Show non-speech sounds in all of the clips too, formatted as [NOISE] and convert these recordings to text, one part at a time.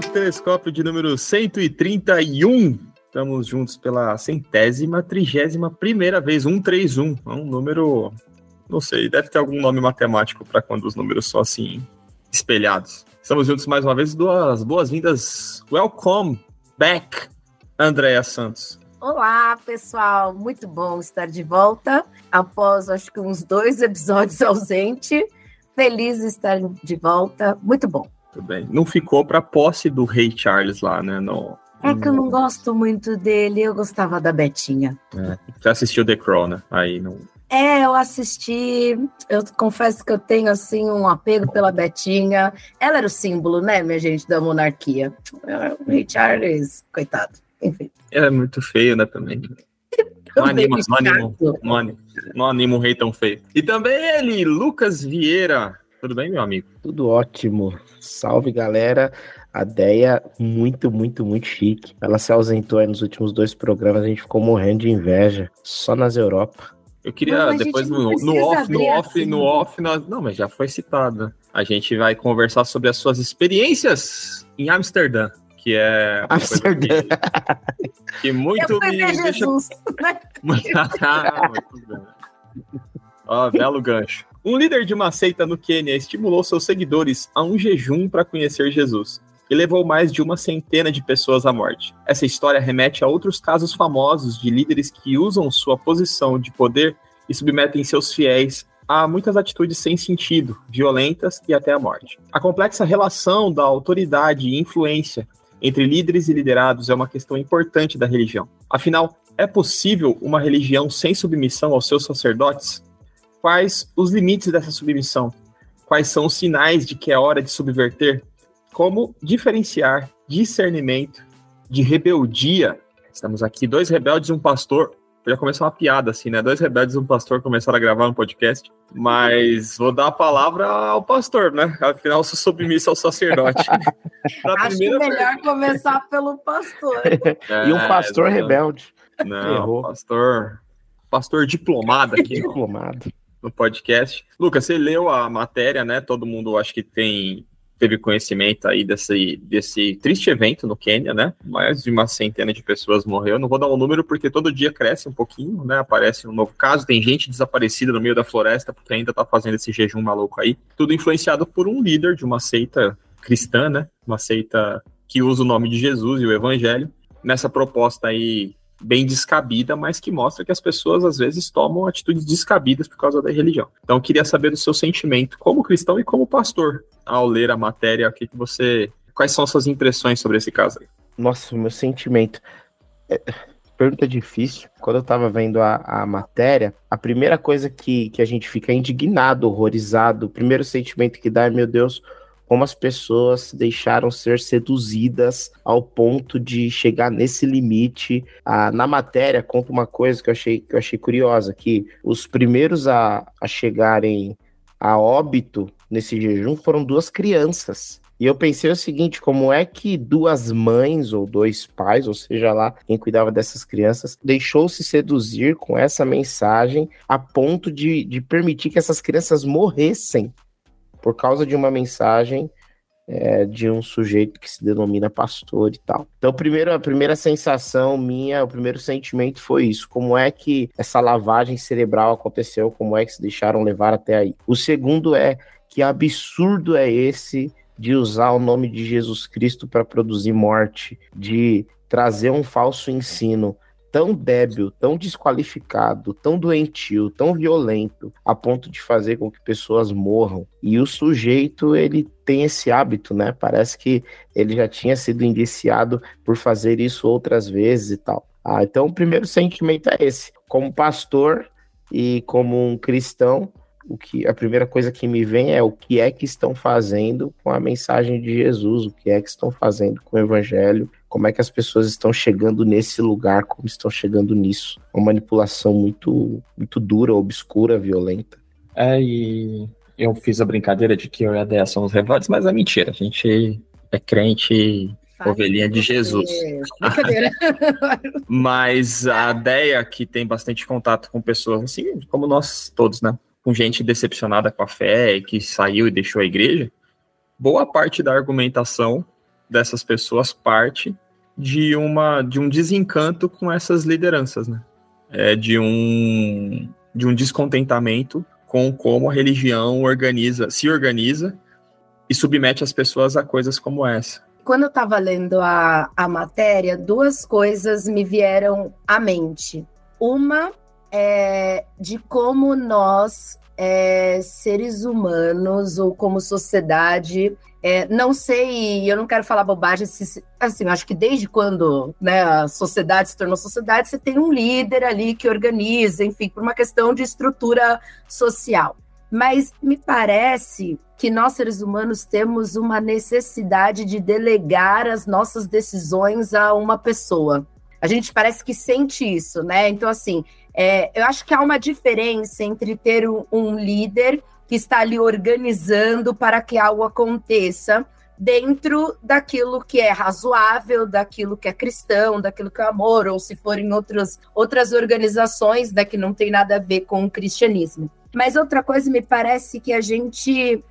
telescópio de número 131. Estamos juntos pela centésima, trigésima primeira vez, 131. É um número, não sei, deve ter algum nome matemático para quando os números são assim espelhados. Estamos juntos mais uma vez, duas boas-vindas. Welcome back, Andréa Santos. Olá, pessoal. Muito bom estar de volta após, acho que, uns dois episódios [LAUGHS] ausente. Feliz de estar de volta. Muito bom. Tudo bem. Não ficou para posse do rei Charles lá, né? No, é que eu não gosto muito dele, eu gostava da Betinha. É. Você assistiu The Crown, né? Aí não. É, eu assisti. Eu confesso que eu tenho assim um apego pela Betinha. Ela era o símbolo, né, minha gente, da monarquia. O rei Charles, coitado. Enfim. Ela é muito feio, né, também. [LAUGHS] Não anima, não, anima, não, anima, não anima um rei tão feio. E também ele, Lucas Vieira. Tudo bem, meu amigo? Tudo ótimo. Salve, galera. A Deia, muito, muito, muito chique. Ela se ausentou aí nos últimos dois programas, a gente ficou morrendo de inveja. Só nas Europa. Eu queria não, depois no, no, off, no off, assim. no off, nós, não, mas já foi citado. A gente vai conversar sobre as suas experiências em Amsterdã, que é Amsterdã. Que, que muito me Jesus, deixa. Né? [LAUGHS] Ó, belo gancho. Um líder de uma seita no Quênia estimulou seus seguidores a um jejum para conhecer Jesus e levou mais de uma centena de pessoas à morte. Essa história remete a outros casos famosos de líderes que usam sua posição de poder e submetem seus fiéis a muitas atitudes sem sentido, violentas e até a morte. A complexa relação da autoridade e influência entre líderes e liderados é uma questão importante da religião. Afinal, é possível uma religião sem submissão aos seus sacerdotes? Quais os limites dessa submissão? Quais são os sinais de que é hora de subverter? Como diferenciar discernimento de rebeldia? Estamos aqui, dois rebeldes e um pastor. Já começou uma piada, assim, né? Dois rebeldes e um pastor começaram a gravar um podcast. Mas vou dar a palavra ao pastor, né? Afinal, sou submisso ao sacerdote. [LAUGHS] Acho que melhor começar pelo pastor. É, [LAUGHS] e um pastor é, rebelde. Não, Errou. pastor. Pastor diplomado aqui. [LAUGHS] diplomado no podcast. Lucas, você leu a matéria, né? Todo mundo acho que tem teve conhecimento aí desse, desse triste evento no Quênia, né? Mais de uma centena de pessoas morreu. Não vou dar um número porque todo dia cresce um pouquinho, né? Aparece um novo caso, tem gente desaparecida no meio da floresta porque ainda tá fazendo esse jejum maluco aí. Tudo influenciado por um líder de uma seita cristã, né? Uma seita que usa o nome de Jesus e o evangelho. Nessa proposta aí bem descabida, mas que mostra que as pessoas às vezes tomam atitudes descabidas por causa da religião. Então, queria saber do seu sentimento como cristão e como pastor ao ler a matéria, o que, que você, quais são as suas impressões sobre esse caso? Nossa, meu sentimento. É... Pergunta difícil. Quando eu tava vendo a, a matéria, a primeira coisa que, que a gente fica indignado, horrorizado, o primeiro sentimento que dá é: meu Deus, como as pessoas deixaram ser seduzidas ao ponto de chegar nesse limite. Ah, na matéria, conta uma coisa que eu achei, que eu achei curiosa, que os primeiros a, a chegarem a óbito nesse jejum foram duas crianças. E eu pensei o seguinte: como é que duas mães ou dois pais, ou seja lá, quem cuidava dessas crianças, deixou-se seduzir com essa mensagem a ponto de, de permitir que essas crianças morressem por causa de uma mensagem é, de um sujeito que se denomina pastor e tal. Então, primeiro, a primeira sensação minha, o primeiro sentimento foi isso: como é que essa lavagem cerebral aconteceu, como é que se deixaram levar até aí. O segundo é que absurdo é esse de usar o nome de Jesus Cristo para produzir morte, de trazer um falso ensino tão débil, tão desqualificado, tão doentio, tão violento, a ponto de fazer com que pessoas morram. E o sujeito, ele tem esse hábito, né? Parece que ele já tinha sido indiciado por fazer isso outras vezes e tal. Ah, então o primeiro sentimento é esse. Como pastor e como um cristão, o que a primeira coisa que me vem é o que é que estão fazendo com a mensagem de Jesus, o que é que estão fazendo com o evangelho, como é que as pessoas estão chegando nesse lugar, como estão chegando nisso. Uma manipulação muito, muito dura, obscura, violenta. É, e eu fiz a brincadeira de que eu e a Deia somos rebeldes, mas é mentira. A gente é crente ovelhinha de Jesus. Brincadeira. [LAUGHS] mas a Deia, que tem bastante contato com pessoas assim, como nós todos, né? Com gente decepcionada com a fé, que saiu e deixou a igreja, boa parte da argumentação dessas pessoas parte de uma de um desencanto com essas lideranças, né? É, de um de um descontentamento com como a religião organiza, se organiza e submete as pessoas a coisas como essa. Quando eu estava lendo a, a matéria, duas coisas me vieram à mente. Uma é de como nós, é, seres humanos ou como sociedade, é, não sei, eu não quero falar bobagem, assim, acho que desde quando né, a sociedade se tornou sociedade, você tem um líder ali que organiza, enfim, por uma questão de estrutura social. Mas me parece que nós, seres humanos, temos uma necessidade de delegar as nossas decisões a uma pessoa. A gente parece que sente isso, né? Então, assim, é, eu acho que há uma diferença entre ter um, um líder que está ali organizando para que algo aconteça dentro daquilo que é razoável, daquilo que é cristão, daquilo que é amor, ou se for em outras, outras organizações né, que não tem nada a ver com o cristianismo. Mas outra coisa, me parece que a gente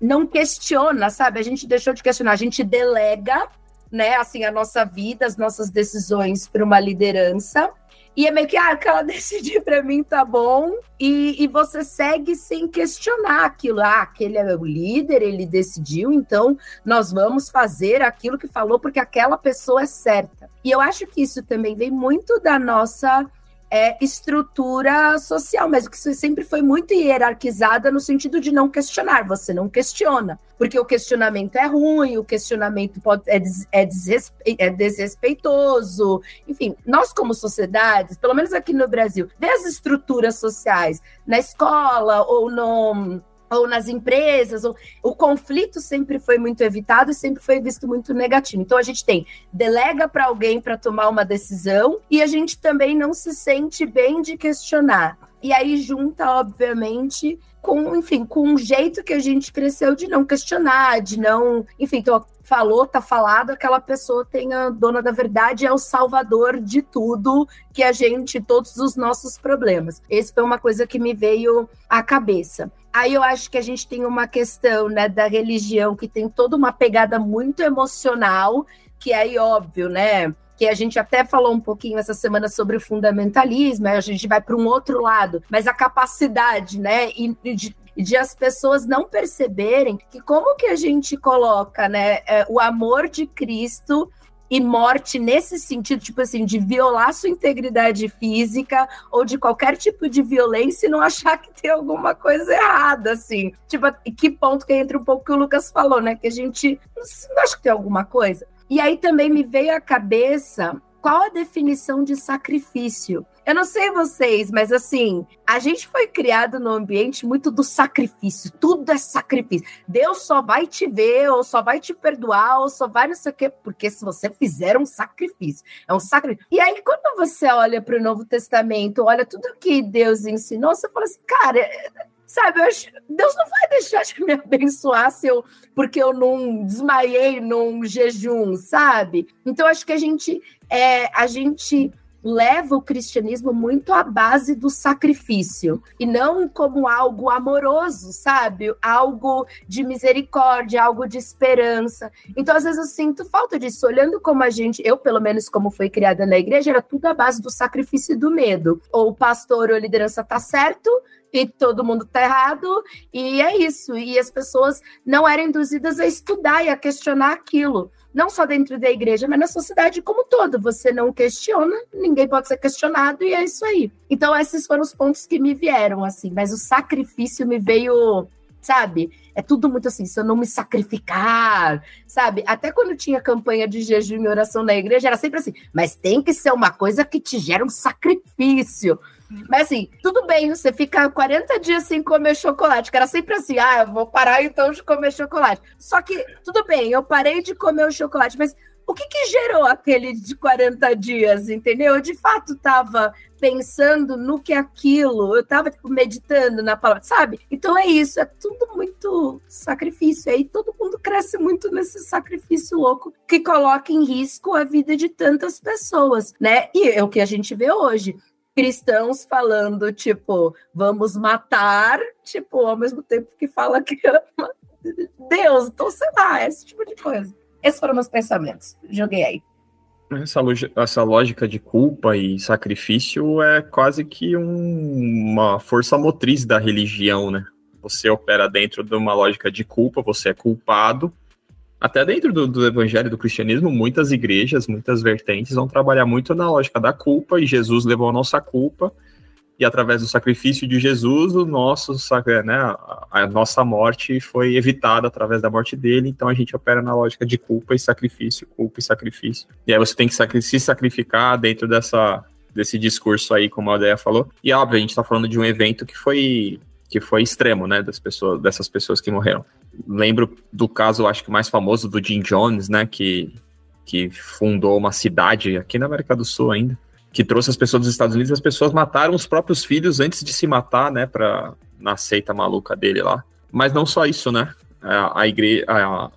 não questiona, sabe? A gente deixou de questionar, a gente delega, né, assim, a nossa vida, as nossas decisões para uma liderança e é meio que, ah, que ela [LAUGHS] decidir para mim tá bom. E, e você segue sem questionar aquilo. Ah, aquele é o líder, ele decidiu, então nós vamos fazer aquilo que falou, porque aquela pessoa é certa. E eu acho que isso também vem muito da nossa é, estrutura social, mas que sempre foi muito hierarquizada no sentido de não questionar, você não questiona, porque o questionamento é ruim, o questionamento pode, é, des, é, desrespe, é desrespeitoso, enfim, nós como sociedades, pelo menos aqui no Brasil, vê as estruturas sociais na escola ou no ou nas empresas, ou, o conflito sempre foi muito evitado e sempre foi visto muito negativo. Então a gente tem delega para alguém para tomar uma decisão e a gente também não se sente bem de questionar. E aí junta, obviamente, com, enfim, com um jeito que a gente cresceu de não questionar, de não, enfim, falou, tá falado, aquela pessoa tem a dona da verdade, é o salvador de tudo que a gente, todos os nossos problemas. Esse foi uma coisa que me veio à cabeça. Aí eu acho que a gente tem uma questão né, da religião que tem toda uma pegada muito emocional, que aí, óbvio, né? Que a gente até falou um pouquinho essa semana sobre o fundamentalismo, a gente vai para um outro lado, mas a capacidade, né, de, de as pessoas não perceberem que como que a gente coloca, né, é, o amor de Cristo e morte nesse sentido, tipo assim, de violar sua integridade física ou de qualquer tipo de violência e não achar que tem alguma coisa errada, assim. Tipo, que ponto que entra um pouco que o Lucas falou, né? Que a gente não acha que tem alguma coisa. E aí também me veio à cabeça qual a definição de sacrifício? Eu não sei vocês, mas assim, a gente foi criado num ambiente muito do sacrifício. Tudo é sacrifício. Deus só vai te ver, ou só vai te perdoar, ou só vai não sei o quê, porque se você fizer um sacrifício, é um sacrifício. E aí, quando você olha para o Novo Testamento, olha tudo que Deus ensinou, você fala assim, cara, sabe, acho, Deus não vai deixar de me abençoar se eu, porque eu não desmaiei num jejum, sabe? Então acho que a gente é, a gente leva o cristianismo muito à base do sacrifício e não como algo amoroso, sabe? Algo de misericórdia, algo de esperança. Então, às vezes eu sinto falta disso, olhando como a gente, eu pelo menos como foi criada na igreja, era tudo à base do sacrifício e do medo. Ou o pastor ou a liderança tá certo, e todo mundo tá errado, e é isso. E as pessoas não eram induzidas a estudar e a questionar aquilo. Não só dentro da igreja, mas na sociedade como todo. Você não questiona, ninguém pode ser questionado, e é isso aí. Então, esses foram os pontos que me vieram, assim. Mas o sacrifício me veio, sabe? É tudo muito assim, se eu não me sacrificar, sabe? Até quando tinha campanha de jejum e oração na igreja, era sempre assim, mas tem que ser uma coisa que te gera um sacrifício. Mas assim, tudo bem, você fica 40 dias sem comer chocolate, que era sempre assim, ah, eu vou parar então de comer chocolate. Só que, tudo bem, eu parei de comer o chocolate, mas o que, que gerou aquele de 40 dias, entendeu? Eu de fato estava pensando no que aquilo, eu estava tipo, meditando na palavra, sabe? Então é isso, é tudo muito sacrifício. Aí todo mundo cresce muito nesse sacrifício louco que coloca em risco a vida de tantas pessoas, né? E é o que a gente vê hoje cristãos falando, tipo, vamos matar, tipo, ao mesmo tempo que fala que ama Deus. Então, sei lá, esse tipo de coisa. Esses foram meus pensamentos. Joguei aí. Essa, essa lógica de culpa e sacrifício é quase que um, uma força motriz da religião, né? Você opera dentro de uma lógica de culpa, você é culpado. Até dentro do, do evangelho do cristianismo, muitas igrejas, muitas vertentes vão trabalhar muito na lógica da culpa, e Jesus levou a nossa culpa, e através do sacrifício de Jesus, o nosso, né, a nossa morte foi evitada através da morte dele, então a gente opera na lógica de culpa e sacrifício, culpa e sacrifício. E aí você tem que se sacrificar dentro dessa, desse discurso aí, como a Aldeia falou. E óbvio, a gente está falando de um evento que foi que foi extremo, né, das pessoas, dessas pessoas que morreram. Lembro do caso, acho que mais famoso do Jim Jones, né, que que fundou uma cidade aqui na América do Sul ainda, que trouxe as pessoas dos Estados Unidos, as pessoas mataram os próprios filhos antes de se matar, né, para na seita maluca dele lá. Mas não só isso, né? A,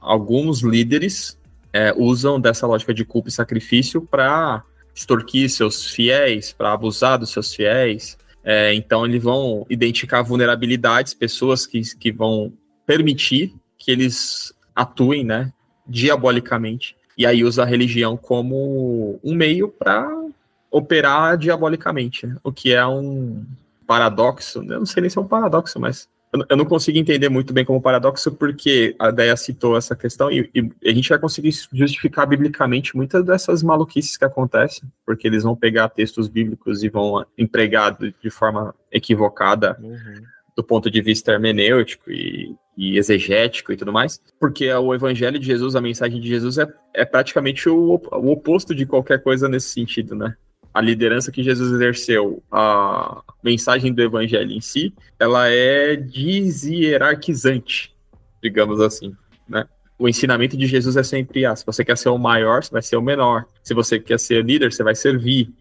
alguns líderes é, usam dessa lógica de culpa e sacrifício para extorquir seus fiéis, para abusar dos seus fiéis. É, então eles vão identificar vulnerabilidades, pessoas que, que vão permitir que eles atuem, né, diabolicamente. E aí usa a religião como um meio para operar diabolicamente, né? o que é um paradoxo. Eu não sei nem se é um paradoxo, mas eu não consigo entender muito bem como paradoxo, porque a Deia citou essa questão e, e, a gente vai conseguir justificar biblicamente muitas dessas maluquices que acontecem, porque eles vão pegar textos bíblicos e vão empregar de forma equivocada uhum. Do ponto de vista hermenêutico e, e, exegético e tudo mais, porque o evangelho de Jesus, a mensagem de Jesus é, é praticamente o, o oposto de qualquer coisa nesse sentido, né? a liderança que Jesus exerceu, a mensagem do evangelho em si, ela é deshierarquizante, digamos assim, né? O ensinamento de Jesus é sempre, ah, se você quer ser o maior, você vai ser o menor. Se você quer ser líder, você vai servir.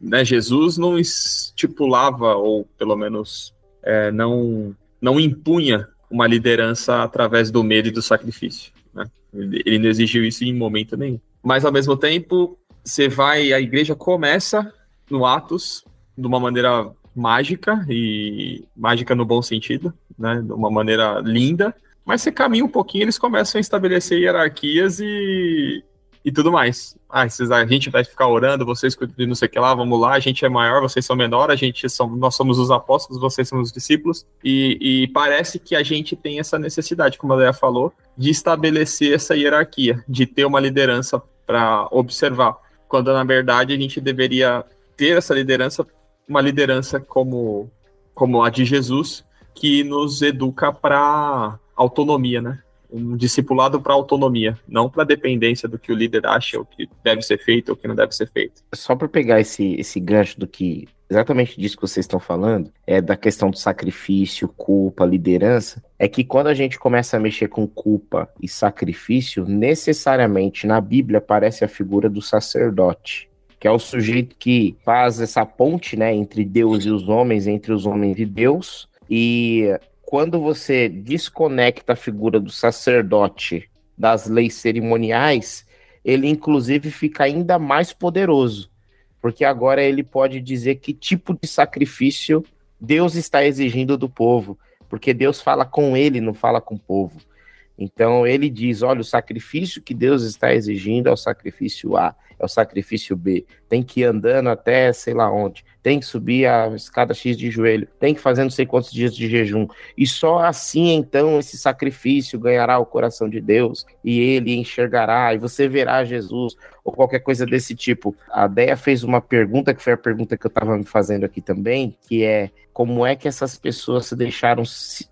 Né? Jesus não estipulava, ou pelo menos é, não, não impunha uma liderança através do medo e do sacrifício. Né? Ele não exigiu isso em momento nenhum. Mas, ao mesmo tempo, você vai, a igreja começa no Atos de uma maneira mágica e mágica no bom sentido, né? De uma maneira linda, mas você caminha um pouquinho, eles começam a estabelecer hierarquias e, e tudo mais. Ah, a gente vai ficar orando, vocês não sei o que lá, vamos lá, a gente é maior, vocês são menor, a gente são, nós somos os apóstolos, vocês são os discípulos, e, e parece que a gente tem essa necessidade, como a Leia falou, de estabelecer essa hierarquia, de ter uma liderança para observar quando na verdade a gente deveria ter essa liderança, uma liderança como, como a de Jesus, que nos educa para autonomia, né? Um discipulado para autonomia, não para dependência do que o líder acha, o que deve ser feito ou o que não deve ser feito. Só para pegar esse, esse gancho do que exatamente disso que vocês estão falando, é da questão do sacrifício, culpa, liderança, é que quando a gente começa a mexer com culpa e sacrifício, necessariamente na Bíblia aparece a figura do sacerdote, que é o sujeito que faz essa ponte, né, entre Deus e os homens, entre os homens e Deus, e quando você desconecta a figura do sacerdote das leis cerimoniais, ele inclusive fica ainda mais poderoso. Porque agora ele pode dizer que tipo de sacrifício Deus está exigindo do povo, porque Deus fala com ele, não fala com o povo. Então ele diz: olha, o sacrifício que Deus está exigindo é o sacrifício A, é o sacrifício B. Tem que ir andando até sei lá onde, tem que subir a escada X de joelho, tem que fazer não sei quantos dias de jejum. E só assim então esse sacrifício ganhará o coração de Deus e ele enxergará e você verá Jesus ou qualquer coisa desse tipo. A Deia fez uma pergunta que foi a pergunta que eu estava me fazendo aqui também, que é como é que essas pessoas se deixaram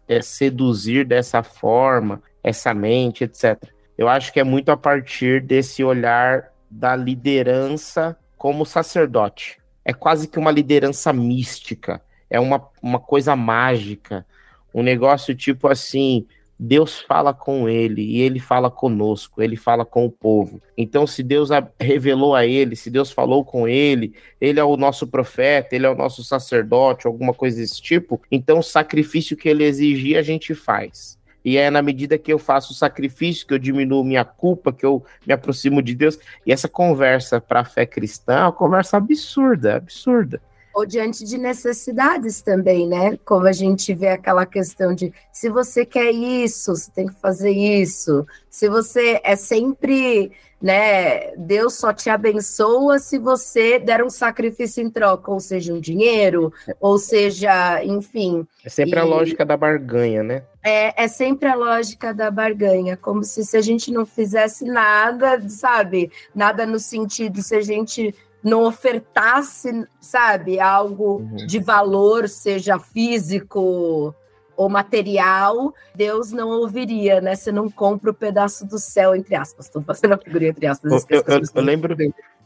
é, seduzir dessa forma, essa mente, etc. Eu acho que é muito a partir desse olhar da liderança como sacerdote. É quase que uma liderança mística, é uma, uma coisa mágica, um negócio tipo assim: Deus fala com ele e ele fala conosco, ele fala com o povo. Então, se Deus revelou a ele, se Deus falou com ele, ele é o nosso profeta, ele é o nosso sacerdote, alguma coisa desse tipo, então o sacrifício que ele exigir a gente faz. E é na medida que eu faço o sacrifício, que eu diminuo minha culpa, que eu me aproximo de Deus. E essa conversa para a fé cristã é uma conversa absurda, absurda. Ou diante de necessidades também, né? Como a gente vê aquela questão de se você quer isso, você tem que fazer isso. Se você é sempre, né? Deus só te abençoa se você der um sacrifício em troca, ou seja, um dinheiro, ou seja, enfim. É sempre e... a lógica da barganha, né? É, é sempre a lógica da barganha, como se, se a gente não fizesse nada, sabe? Nada no sentido, se a gente não ofertasse, sabe, algo uhum. de valor, seja físico ou material, Deus não ouviria, né? Você não compra o pedaço do céu, entre aspas. Estou fazendo a figurinha entre aspas. Eu, eu, eu lembro,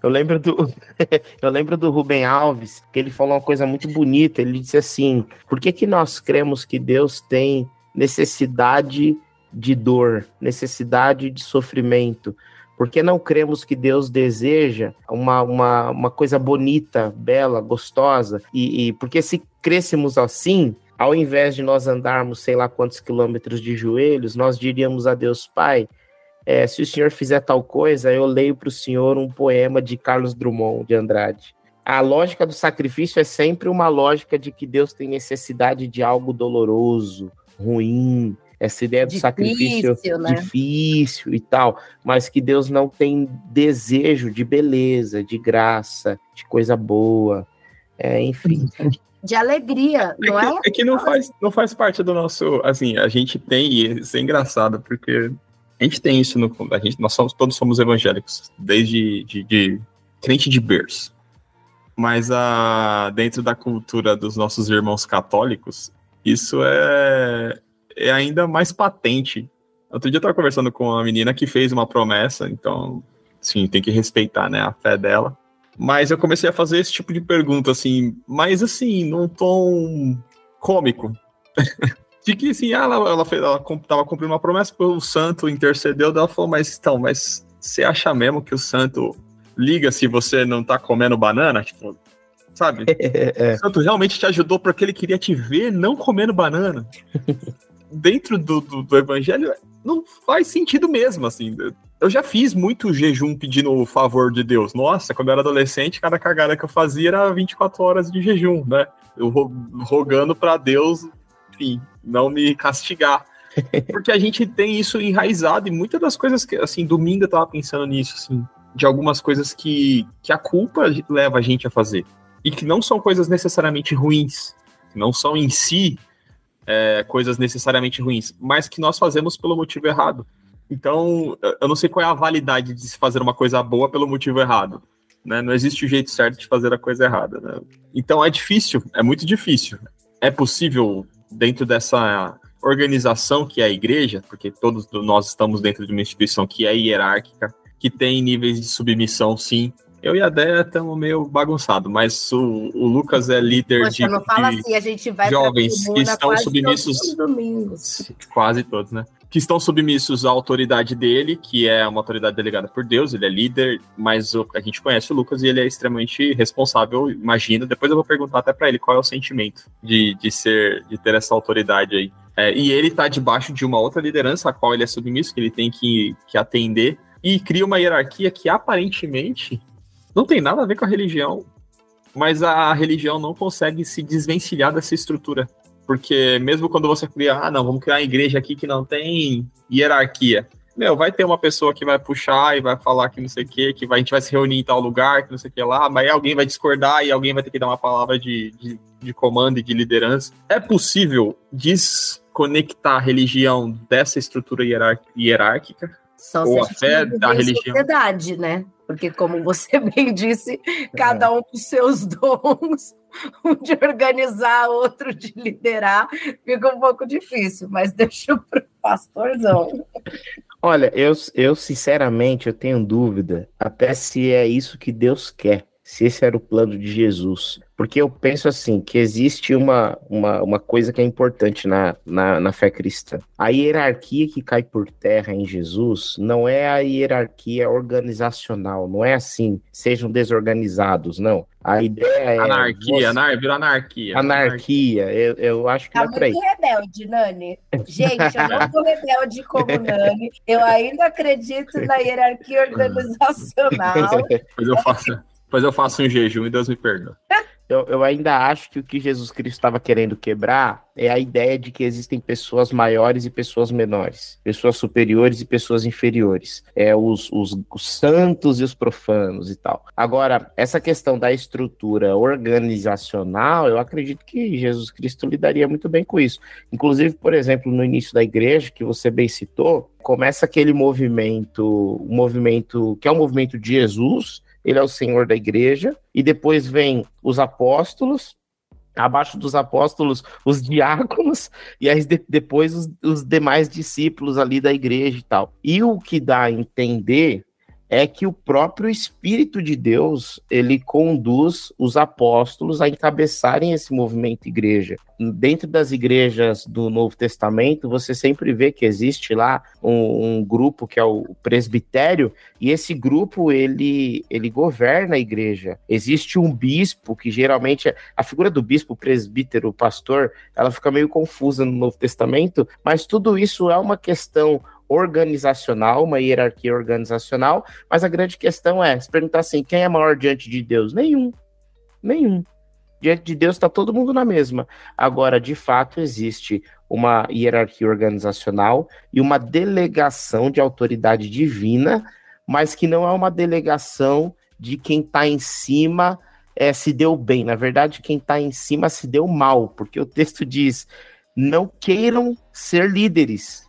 eu lembro do, [LAUGHS] eu lembro do Rubem Alves, que ele falou uma coisa muito bonita. Ele disse assim: por que, que nós cremos que Deus tem necessidade de dor, necessidade de sofrimento? Porque não cremos que Deus deseja uma, uma, uma coisa bonita, bela, gostosa? E, e porque se crêssemos assim, ao invés de nós andarmos sei lá quantos quilômetros de joelhos, nós diríamos a Deus, Pai, é, se o senhor fizer tal coisa, eu leio para o senhor um poema de Carlos Drummond de Andrade. A lógica do sacrifício é sempre uma lógica de que Deus tem necessidade de algo doloroso, ruim, essa ideia do difícil, sacrifício né? difícil e tal, mas que Deus não tem desejo de beleza, de graça, de coisa boa, é, enfim. De alegria, é não é? Que, é que não faz, não faz parte do nosso, assim, a gente tem, e isso é engraçado, porque a gente tem isso no, a gente, nós somos, todos somos evangélicos, desde de, de crente de berço. Mas a, dentro da cultura dos nossos irmãos católicos, isso é, é ainda mais patente. Outro dia eu tava conversando com uma menina que fez uma promessa, então, sim, tem que respeitar, né, a fé dela. Mas eu comecei a fazer esse tipo de pergunta, assim, mas assim, num tom cômico. [LAUGHS] de que, assim, ela, ela, fez, ela tava cumprindo uma promessa, o santo intercedeu, ela falou, mas então, mas você acha mesmo que o santo liga se você não tá comendo banana? Tipo, sabe? [LAUGHS] É. O santo realmente te ajudou porque ele queria te ver não comendo banana. [LAUGHS] dentro do, do, do, evangelho não faz sentido mesmo, assim. Eu já fiz muito jejum pedindo o favor de Deus. Nossa, quando eu era adolescente, cada cagada que eu fazia era 24 horas de jejum, né? Eu rogando para Deus, enfim, não me castigar. [LAUGHS] Porque a gente tem isso enraizado e muitas das coisas que, assim, domingo eu tava pensando nisso, assim, de algumas coisas que, que a culpa leva a gente a fazer. E que não são coisas necessariamente ruins, não são em si é, coisas necessariamente ruins, mas que nós fazemos pelo motivo errado. Então, eu não sei qual é a validade de se fazer uma coisa boa pelo motivo errado. Né? Não existe o jeito certo de fazer a coisa errada. Né? Então, é difícil, é muito difícil. É possível, dentro dessa organização que é a igreja, porque todos nós estamos dentro de uma instituição que é hierárquica, que tem níveis de submissão, sim, eu e a Déia estamos meio bagunçados, mas o, o, Lucas é líder Poxa, de, não fala de assim, a gente vai jovens que estão submissos. Todos quase todos, né? Que estão submissos à autoridade dele, que é uma autoridade delegada por Deus, ele é líder, mas o, a gente conhece o Lucas e ele é extremamente responsável, imagina. Depois eu vou perguntar até para ele qual é o sentimento de, de ser, de ter essa autoridade aí. É, e ele está debaixo de uma outra liderança a qual ele é submisso, que ele tem que, que atender, e cria uma hierarquia que aparentemente não tem nada a ver com a religião, mas a religião não consegue se desvencilhar dessa estrutura. Porque mesmo quando você cria, ah, não, vamos criar uma igreja aqui que não tem hierarquia. Meu, vai ter uma pessoa que vai puxar e vai falar que não sei o que, que vai, a gente vai se reunir em tal lugar, que não sei o que lá, mas alguém vai discordar e alguém vai ter que dar uma palavra de, de, de comando e de liderança. É possível desconectar a religião dessa estrutura hierárquica? Ou a fé da religião. sociedade, né? Porque, como você [LAUGHS] bem disse, cada é. um com seus [LAUGHS] dons, um de organizar, outro de liderar, fica um pouco difícil, mas [LAUGHS] deixa para o pastorzão. Olha, eu, eu sinceramente eu tenho dúvida até se é isso que Deus quer, se esse era o plano de Jesus. Porque eu penso assim, que existe uma, uma, uma coisa que é importante na, na, na, fé cristã. A hierarquia que cai por terra em Jesus não é a hierarquia organizacional, não é assim, sejam desorganizados, não. A ideia é. Anarquia, você... anar, virou anarquia. Anarquia, eu, eu acho que tá é muito rebelde, Nani. Gente, eu não sou rebelde como Nani. Eu ainda acredito na hierarquia [LAUGHS] organizacional. Pois eu faço, pois eu faço um jejum e Deus me perdoa. [LAUGHS] eu, eu ainda acho que o que Jesus Cristo estava querendo quebrar é a ideia de que existem pessoas maiores e pessoas menores, pessoas superiores e pessoas inferiores, é os, os, os santos e os profanos e tal. Agora, essa questão da estrutura organizacional, eu acredito que Jesus Cristo lidaria muito bem com isso. Inclusive, por exemplo, no início da igreja, que você bem citou, começa aquele movimento, um movimento que é o movimento de Jesus, ele é o Senhor da igreja, e depois vem os apóstolos, abaixo dos apóstolos, os diáconos, e aí de, depois os, os demais discípulos ali da igreja e tal. E o que dá a entender é que o próprio Espírito de Deus ele conduz os apóstolos a encabeçarem esse movimento igreja. Dentro das igrejas do Novo Testamento, você sempre vê que existe lá um, um grupo que é o presbitério, e esse grupo ele, ele governa a igreja. Existe um bispo, que geralmente é, a figura do bispo, presbítero, pastor, ela fica meio confusa no Novo Testamento, mas tudo isso é uma questão organizacional, uma hierarquia organizacional, mas a grande questão é se perguntar assim: quem é maior diante de Deus? Nenhum. Nenhum. Diante de Deus está todo mundo na mesma. Agora, de fato, existe uma hierarquia organizacional e uma delegação de autoridade divina, mas que não é uma delegação de quem está em cima é, se deu bem. Na verdade, quem está em cima se deu mal, porque o texto diz: não queiram ser líderes,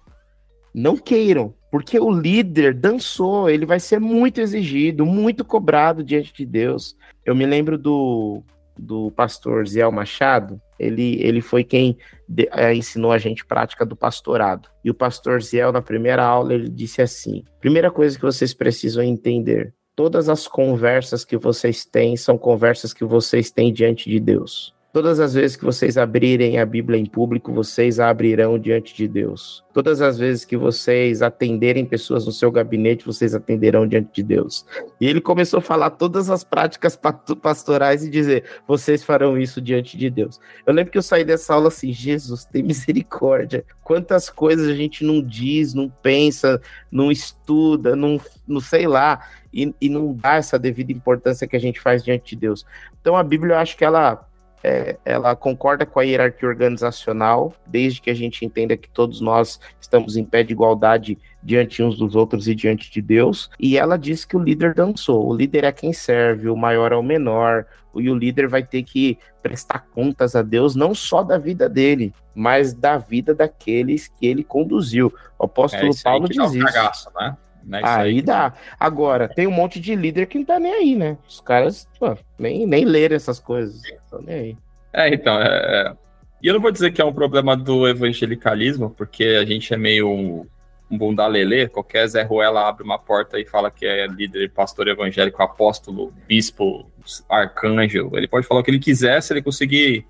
não queiram, porque o líder dançou, ele vai ser muito exigido, muito cobrado diante de Deus. Eu me lembro do, do pastor Ziel Machado, ele, ele foi quem de, é, ensinou a gente prática do pastorado. E o pastor Ziel, na primeira aula, ele disse assim: primeira coisa que vocês precisam entender: todas as conversas que vocês têm são conversas que vocês têm diante de Deus. Todas as vezes que vocês abrirem a Bíblia em público, vocês a abrirão diante de Deus. Todas as vezes que vocês atenderem pessoas no seu gabinete, vocês atenderão diante de Deus. E ele começou a falar todas as práticas pastorais e dizer: vocês farão isso diante de Deus. Eu lembro que eu saí dessa aula assim: Jesus, tem misericórdia. Quantas coisas a gente não diz, não pensa, não estuda, não, não sei lá, e, e não dá essa devida importância que a gente faz diante de Deus. Então a Bíblia, eu acho que ela é, ela concorda com a hierarquia organizacional, desde que a gente entenda que todos nós estamos em pé de igualdade diante uns dos outros e diante de Deus. E ela diz que o líder dançou. O líder é quem serve, o maior é o menor, e o líder vai ter que prestar contas a Deus, não só da vida dele, mas da vida daqueles que ele conduziu. O apóstolo é Paulo diz isso. Cagaço, né? Né? Aí, aí dá. Agora, tem um monte de líder que não tá nem aí, né? Os caras pô, nem, nem leram essas coisas. Nem aí. É, então, é, é... E eu não vou dizer que é um problema do evangelicalismo, porque a gente é meio um, um bunda lelê, qualquer Zé Ruela abre uma porta e fala que é líder, pastor evangélico, apóstolo, bispo, arcanjo. Ele pode falar o que ele quiser, se ele conseguir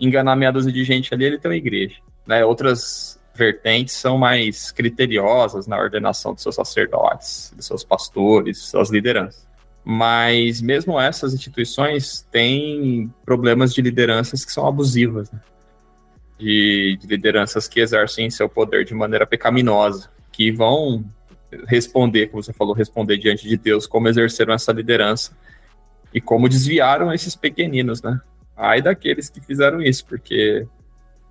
enganar meia dúzia de gente ali, ele tem uma igreja. Né? Outras vertentes são mais criteriosas na ordenação dos seus sacerdotes, dos seus pastores, suas lideranças. Mas mesmo essas instituições têm problemas de lideranças que são abusivas, né? de, de lideranças que exercem seu poder de maneira pecaminosa, que vão responder, como você falou, responder diante de Deus como exerceram essa liderança e como desviaram esses pequeninos, né? Ai daqueles que fizeram isso, porque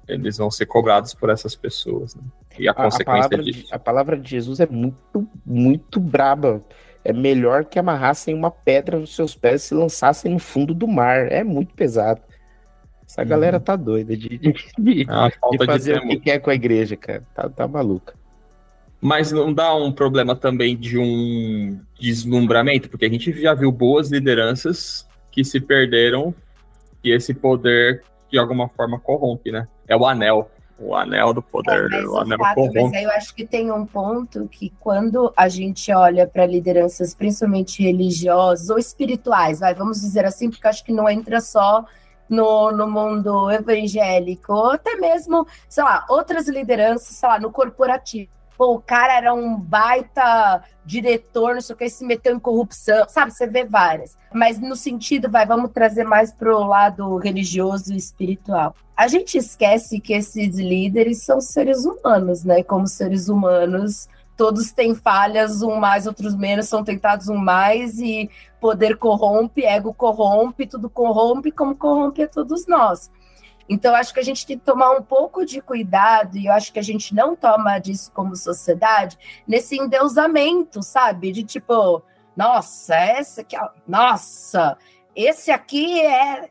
eles vão ser cobrados por essas pessoas. Né? E a, a consequência a disso. De, a palavra de Jesus é muito, muito braba. É melhor que amarrassem uma pedra nos seus pés e se lançassem no fundo do mar. É muito pesado. Essa uhum. galera tá doida de, de, de, é de fazer o que quer com a igreja, cara. Tá, tá maluca. Mas não dá um problema também de um deslumbramento? Porque a gente já viu boas lideranças que se perderam e esse poder de alguma forma corrompe, né? É o anel. O anel do poder, é, o anel fato, corrompe. Mas aí eu acho que tem um ponto que quando a gente olha para lideranças, principalmente religiosas ou espirituais, vai, vamos dizer assim, porque acho que não entra só no, no mundo evangélico, ou até mesmo, sei lá, outras lideranças, sei lá, no corporativo pô, o cara era um baita diretor, não sei o que, se meteu em corrupção, sabe? Você vê várias. Mas no sentido, vai, vamos trazer mais pro lado religioso e espiritual. A gente esquece que esses líderes são seres humanos, né? Como seres humanos, todos têm falhas, um mais, outros menos, são tentados um mais, e poder corrompe, ego corrompe, tudo corrompe, como corrompe a todos nós. Então, acho que a gente tem que tomar um pouco de cuidado, e eu acho que a gente não toma disso como sociedade, nesse endeusamento, sabe? De tipo, nossa, essa aqui, nossa, esse aqui é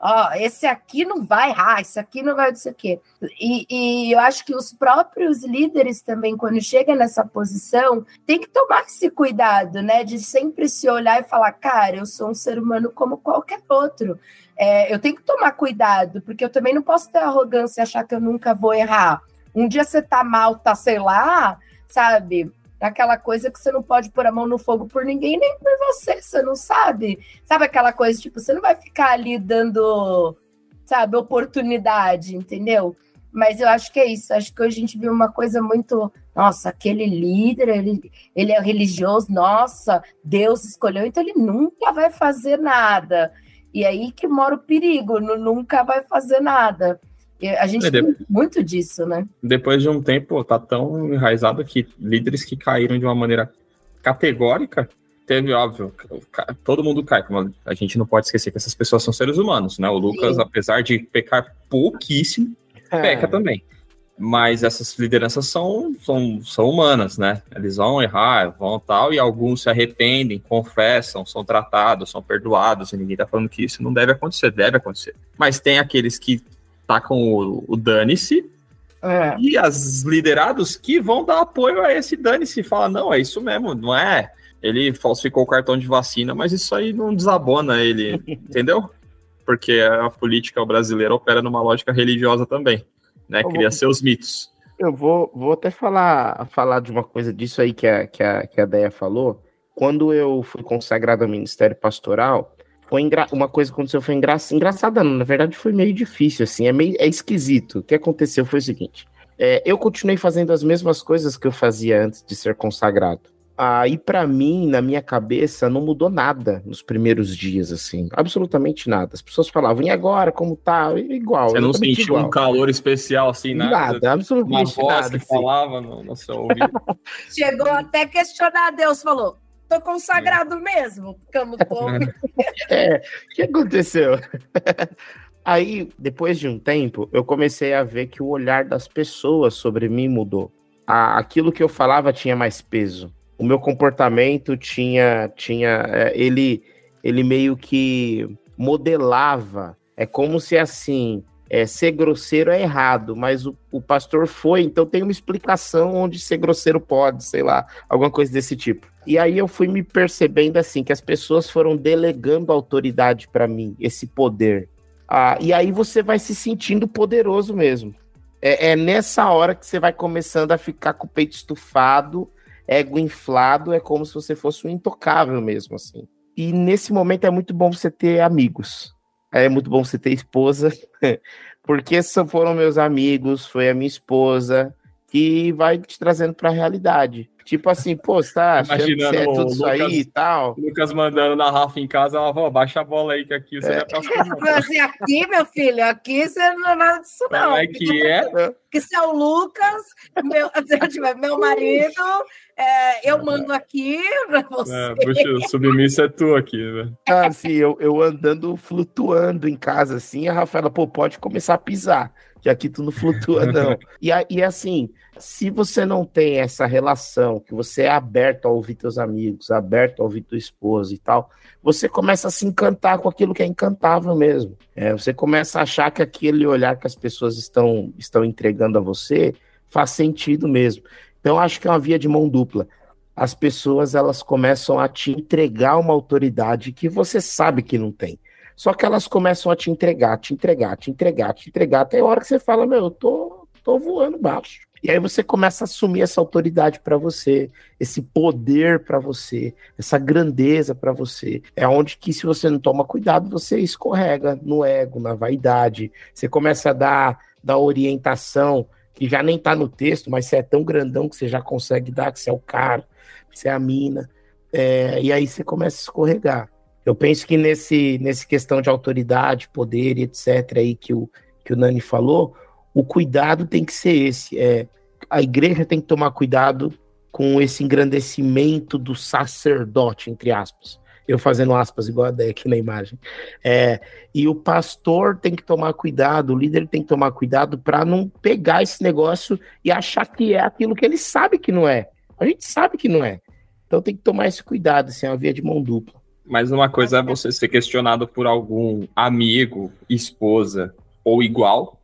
ó, esse aqui não vai, ah, esse aqui não vai, não sei o quê. E, e eu acho que os próprios líderes também, quando chegam nessa posição, tem que tomar esse cuidado, né? De sempre se olhar e falar, cara, eu sou um ser humano como qualquer outro. É, eu tenho que tomar cuidado, porque eu também não posso ter arrogância e achar que eu nunca vou errar. Um dia você tá mal, tá, sei lá, sabe? Aquela coisa que você não pode pôr a mão no fogo por ninguém, nem por você, você não sabe. Sabe aquela coisa, tipo, você não vai ficar ali dando, sabe, oportunidade, entendeu? Mas eu acho que é isso. Acho que hoje a gente viu uma coisa muito. Nossa, aquele líder, ele, ele é religioso, nossa, Deus escolheu, então ele nunca vai fazer nada. E aí que mora o perigo, nunca vai fazer nada. A gente é, tem muito disso, né? Depois de um tempo, tá tão enraizado que líderes que caíram de uma maneira categórica, teve, óbvio, todo mundo cai. A gente não pode esquecer que essas pessoas são seres humanos, né? O Lucas, Sim. apesar de pecar pouquíssimo, é. peca também. Mas essas lideranças são, são, são humanas, né? Eles vão errar, vão tal, e alguns se arrependem, confessam, são tratados, são perdoados, e ninguém tá falando que isso não deve acontecer, deve acontecer. Mas tem aqueles que tá com o, o dane-se. É. E as liderados que vão dar apoio a esse dane-se. Fala, não, é isso mesmo, não é? Ele falsificou o cartão de vacina, mas isso aí não desabona ele, [LAUGHS] entendeu? Porque a política brasileira opera numa lógica religiosa também, né? Eu Cria vou... seus mitos. Eu vou, vou até falar, falar de uma coisa disso aí que a, que a, que a Deia falou. Quando eu fui consagrado ao ministério pastoral, foi engra... uma coisa que aconteceu foi engra... engraçada, não, na verdade foi meio difícil, assim, é meio é esquisito. O que aconteceu foi o seguinte: é, eu continuei fazendo as mesmas coisas que eu fazia antes de ser consagrado. Aí, para mim, na minha cabeça, não mudou nada nos primeiros dias, assim, absolutamente nada. As pessoas falavam, e agora, como tá? Igual. Você não sentiu igual. um calor especial, assim, nada? Nada, absolutamente Uma voz nada. que assim. falava no, no seu ouvido. [LAUGHS] Chegou até questionar Deus, falou, Tô consagrado é. mesmo, não tô. é, o que aconteceu? [LAUGHS] Aí, depois de um tempo, eu comecei a ver que o olhar das pessoas sobre mim mudou. aquilo que eu falava tinha mais peso. O meu comportamento tinha, tinha, é, ele, ele meio que modelava. É como se assim, é, ser grosseiro é errado, mas o, o pastor foi, então tem uma explicação onde ser grosseiro pode, sei lá, alguma coisa desse tipo. E aí eu fui me percebendo assim que as pessoas foram delegando autoridade para mim, esse poder. Ah, e aí você vai se sentindo poderoso mesmo. É, é, nessa hora que você vai começando a ficar com o peito estufado, ego inflado, é como se você fosse um intocável mesmo, assim. E nesse momento é muito bom você ter amigos é muito bom você ter esposa, [LAUGHS] porque foram meus amigos, foi a minha esposa, que vai te trazendo para a realidade. Tipo assim, pô, você tá achando Imaginando que é tudo isso aí e tal. Lucas mandando na Rafa em casa, ela falou, baixa a bola aí, que aqui você é. vai assim, [LAUGHS] aqui, meu filho, aqui você não é nada disso, não. Como é que é? Que se é o Lucas, meu, [LAUGHS] meu marido, é, eu mando aqui pra você. É, puxa, submissa é tu aqui, né? Ah, assim, eu, eu andando, flutuando em casa, assim, a Rafaela, pô, pode começar a pisar que aqui tu não flutua, [LAUGHS] não. e, e assim, se você não tem essa relação, que você é aberto a ouvir teus amigos, aberto a ouvir tua esposa e tal, você começa a se encantar com aquilo que é encantável mesmo. É, você começa a achar que aquele olhar que as pessoas estão, estão entregando a você faz sentido mesmo. Então, acho que é uma via de mão dupla. As pessoas elas começam a te entregar uma autoridade que você sabe que não tem. Só que elas começam a te entregar, te entregar, te entregar, te entregar, até a hora que você fala, meu, eu tô, tô voando baixo. E aí você começa a assumir essa autoridade para você, esse poder para você, essa grandeza para você. É onde que se você não toma cuidado, você escorrega no ego, na vaidade. Você começa a dar, dar orientação que já nem tá no texto, mas você é tão grandão que você já consegue dar, que você é o cara, que você é a mina. É, e aí você começa a escorregar. Eu penso que nesse, nesse questão de autoridade, poder e etc. aí que o, que o Nani falou, o cuidado tem que ser esse. É, a igreja tem que tomar cuidado com esse engrandecimento do sacerdote, entre aspas. Eu fazendo aspas igual a Deia aqui na imagem. É, e o pastor tem que tomar cuidado, o líder tem que tomar cuidado para não pegar esse negócio e achar que é aquilo que ele sabe que não é. A gente sabe que não é. Então tem que tomar esse cuidado, assim, é uma via de mão dupla. Mas uma coisa é você ser questionado por algum amigo, esposa ou igual,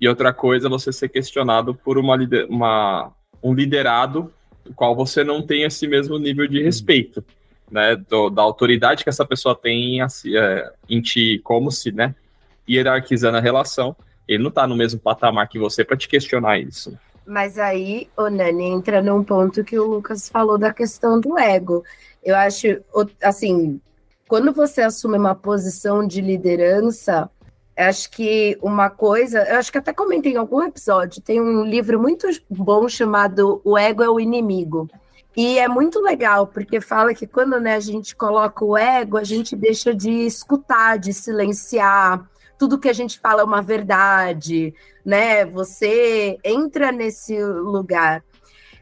e outra coisa é você ser questionado por uma, uma um liderado do qual você não tem esse mesmo nível de respeito, né, do, da autoridade que essa pessoa tem assim, é, em ti, como se, né, hierarquizando a relação, ele não está no mesmo patamar que você para te questionar isso. Mas aí, o Nani, entra num ponto que o Lucas falou da questão do ego. Eu acho, assim, quando você assume uma posição de liderança, acho que uma coisa, acho que até comentei em algum episódio, tem um livro muito bom chamado O Ego é o Inimigo. E é muito legal, porque fala que quando né, a gente coloca o ego, a gente deixa de escutar, de silenciar, tudo que a gente fala é uma verdade, né? Você entra nesse lugar.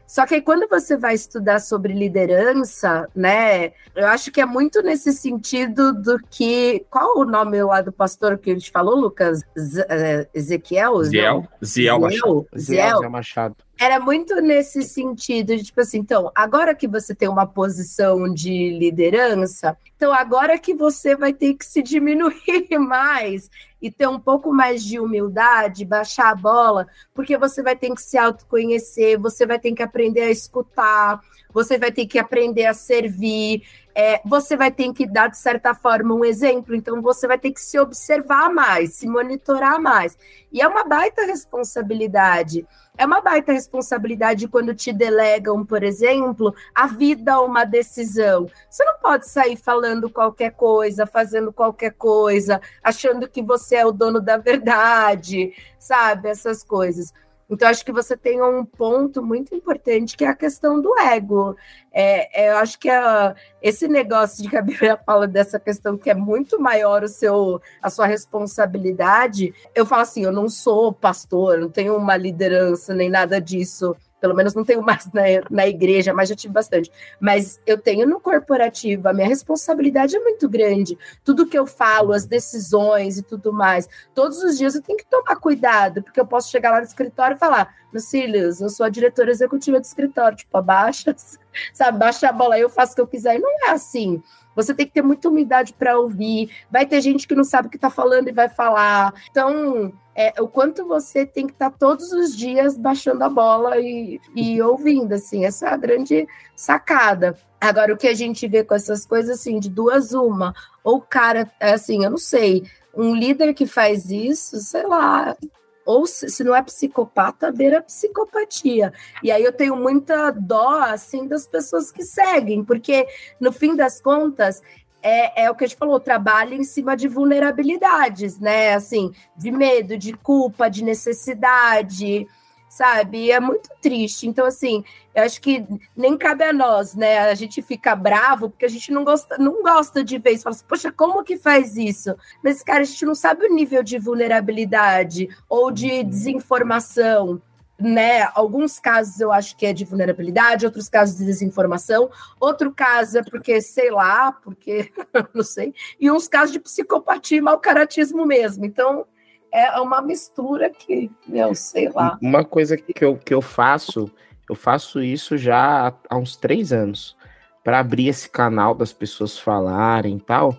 Só que aí, quando você vai estudar sobre liderança, né, eu acho que é muito nesse sentido do que. Qual o nome lá do pastor que a gente falou, Lucas? Z é, Ezequiel? Ziel. Ziel Machado. Ziel Machado. Era muito nesse sentido, de tipo assim, então, agora que você tem uma posição de liderança, então agora que você vai ter que se diminuir [LAUGHS] mais e ter um pouco mais de humildade, baixar a bola, porque você vai ter que se autoconhecer, você vai ter que aprender a escutar, você vai ter que aprender a servir, é, você vai ter que dar, de certa forma, um exemplo, então você vai ter que se observar mais, se monitorar mais. E é uma baita responsabilidade. É uma baita responsabilidade quando te delegam, por exemplo, a vida a uma decisão. Você não pode sair falando qualquer coisa, fazendo qualquer coisa, achando que você é o dono da verdade, sabe? Essas coisas. Então, acho que você tem um ponto muito importante que é a questão do ego. É, é, eu acho que a, esse negócio de que a Bíblia [LAUGHS] fala dessa questão que é muito maior o seu, a sua responsabilidade. Eu falo assim: eu não sou pastor, não tenho uma liderança nem nada disso pelo menos não tenho mais na, na igreja, mas já tive bastante. Mas eu tenho no corporativo, a minha responsabilidade é muito grande. Tudo que eu falo, as decisões e tudo mais, todos os dias eu tenho que tomar cuidado, porque eu posso chegar lá no escritório e falar: Lucílios, eu sou a diretora executiva do escritório, tipo, abaixa, [LAUGHS] sabe, baixa a bola eu faço o que eu quiser. E não é assim. Você tem que ter muita humildade para ouvir. Vai ter gente que não sabe o que está falando e vai falar. Então, é, o quanto você tem que estar tá todos os dias baixando a bola e, e ouvindo, assim, essa é a grande sacada. Agora, o que a gente vê com essas coisas, assim, de duas uma, ou cara, assim, eu não sei, um líder que faz isso, sei lá, ou se não é psicopata, beira psicopatia. E aí eu tenho muita dó, assim, das pessoas que seguem, porque no fim das contas, é, é o que a gente falou, trabalha em cima de vulnerabilidades, né? Assim, de medo, de culpa, de necessidade, sabe? E é muito triste. Então, assim, eu acho que nem cabe a nós, né? A gente fica bravo porque a gente não gosta, não gosta de ver isso. Fala assim, poxa, como que faz isso? Mas, cara, a gente não sabe o nível de vulnerabilidade ou de desinformação né? Alguns casos eu acho que é de vulnerabilidade, outros casos de desinformação, outro caso é porque, sei lá, porque [LAUGHS] não sei, e uns casos de psicopatia e mau caratismo mesmo. Então, é uma mistura que, eu sei lá. Uma coisa que eu, que eu faço, eu faço isso já há uns três anos, para abrir esse canal das pessoas falarem e tal.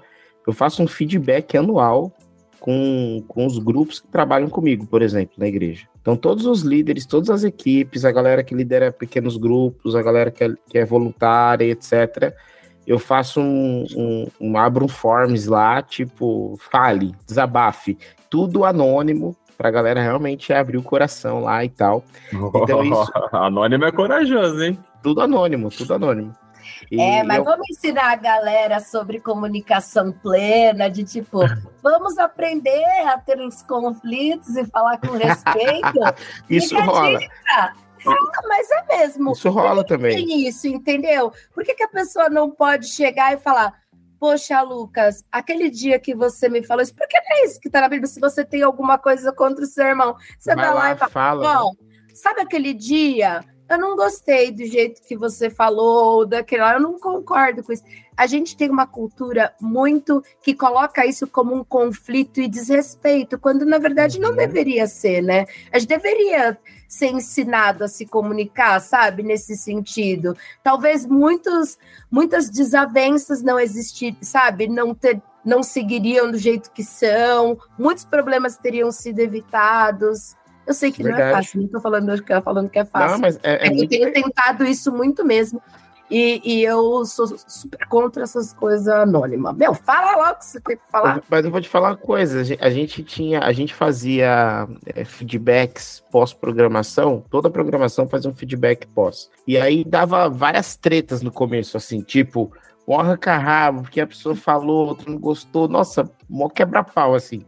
Eu faço um feedback anual com, com os grupos que trabalham comigo, por exemplo, na igreja. Então, todos os líderes, todas as equipes, a galera que lidera pequenos grupos, a galera que é, que é voluntária, etc., eu faço um, um, um, abro um forms lá, tipo, fale, desabafe, tudo anônimo, pra galera realmente abrir o coração lá e tal. Então, isso... [LAUGHS] anônimo é corajoso, hein? Tudo anônimo, tudo anônimo. E é, mas eu... vamos ensinar a galera sobre comunicação plena, de tipo, [LAUGHS] vamos aprender a ter uns conflitos e falar com respeito. [LAUGHS] Isso rola. Ah, mas é mesmo. Isso rola também. Tem isso, entendeu? Por que, que a pessoa não pode chegar e falar, poxa, Lucas, aquele dia que você me falou isso, porque não é isso que está na Bíblia, se você tem alguma coisa contra o seu irmão, você vai, vai lá, lá, e fala, fala. Bom, sabe aquele dia eu não gostei do jeito que você falou, daquele eu não concordo com isso. A gente tem uma cultura muito que coloca isso como um conflito e desrespeito, quando na verdade não uhum. deveria ser, né? A gente deveria ser ensinado a se comunicar, sabe? Nesse sentido. Talvez muitos, muitas desavenças não existir, sabe? Não ter, não seguiriam do jeito que são, muitos problemas teriam sido evitados. Eu sei que Verdade. não é fácil, não estou falando, falando que é fácil. Não, mas é, é, eu tenho tentado isso muito mesmo. E, e, eu sou super contra essas coisas anônimas. Meu, fala logo que você tem que falar. Mas eu vou te falar uma coisa. A gente tinha, a gente fazia é, feedbacks pós-programação. Toda programação fazia um feedback pós. E aí dava várias tretas no começo, assim, tipo, um arranca-rabo, porque a pessoa falou, outro não gostou. Nossa, mó quebra-pau, assim.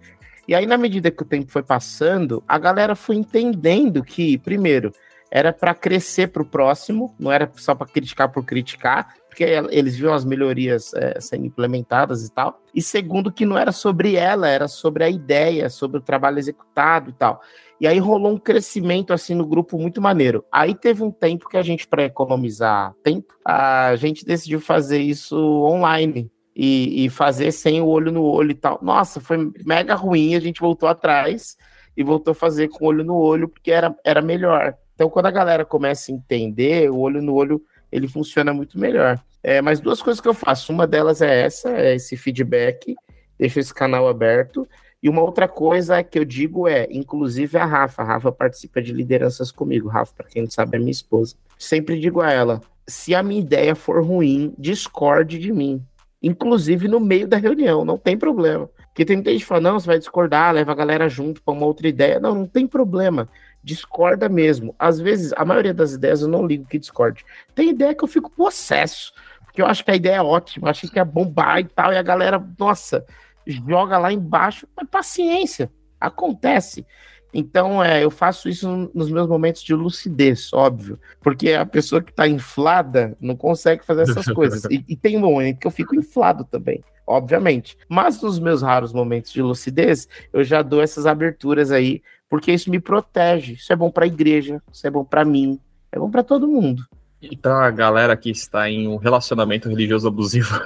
E aí, na medida que o tempo foi passando, a galera foi entendendo que, primeiro, era para crescer para o próximo, não era só para criticar por criticar, porque eles viam as melhorias é, sendo implementadas e tal. E segundo, que não era sobre ela, era sobre a ideia, sobre o trabalho executado e tal. E aí rolou um crescimento assim no grupo muito maneiro. Aí teve um tempo que a gente, para economizar tempo, a gente decidiu fazer isso online e, e, fazer sem o olho no olho e tal. Nossa, foi mega ruim, a gente voltou atrás e voltou a fazer com olho no olho, porque era, era melhor. Então, quando a galera começa a entender, o olho no olho ele funciona muito melhor. É, mas duas coisas que eu faço, uma delas é essa, é esse feedback, deixo esse canal aberto. E uma outra coisa que eu digo é, inclusive a Rafa, a Rafa participa de lideranças comigo. Rafa, para quem não sabe, é minha esposa. Sempre digo a ela: se a minha ideia for ruim, discorde de mim inclusive no meio da reunião, não tem problema. Porque tem gente que fala, não, você vai discordar, leva a galera junto para uma outra ideia. Não, não tem problema. Discorda mesmo. Às vezes, a maioria das ideias eu não ligo que discorde. Tem ideia que eu fico possesso, porque eu acho que a ideia é ótima, acho que é bombar e tal, e a galera, nossa, joga lá embaixo, mas paciência, acontece. Então, é, eu faço isso nos meus momentos de lucidez, óbvio. Porque a pessoa que está inflada não consegue fazer essas [LAUGHS] coisas. E, e, tem um momento que eu fico inflado também, obviamente. Mas nos meus raros momentos de lucidez, eu já dou essas aberturas aí, porque isso me protege. Isso é bom para a igreja, isso é bom para mim, é bom para todo mundo. Então a galera que está em um relacionamento religioso abusivo.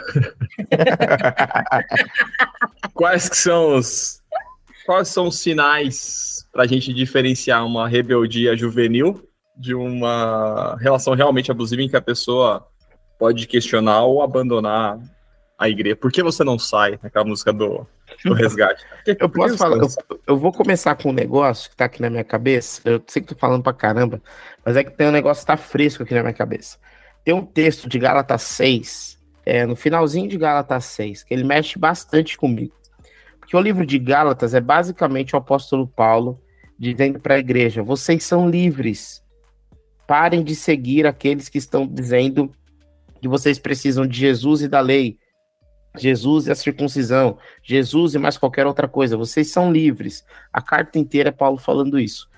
[LAUGHS] Quais que são os quais são os sinais para a gente diferenciar uma rebeldia juvenil de uma relação realmente abusiva em que a pessoa pode questionar ou abandonar a igreja? Por que você não sai? Aquela música do, do [LAUGHS] resgate. eu posso falar, eu, eu, vou começar com um negócio que tá aqui na minha cabeça. Eu sei que tô falando pra caramba, mas é que tem um negócio que tá fresco aqui na minha cabeça. Tem um texto de Gálatas 6, é, no finalzinho de Gálatas 6, que ele mexe bastante comigo que o livro de Gálatas é basicamente o apóstolo Paulo dizendo para a igreja: vocês são livres. Parem de seguir aqueles que estão dizendo que vocês precisam de Jesus e da lei. Jesus e a circuncisão, Jesus e mais qualquer outra coisa, vocês são livres. A carta inteira é Paulo falando isso.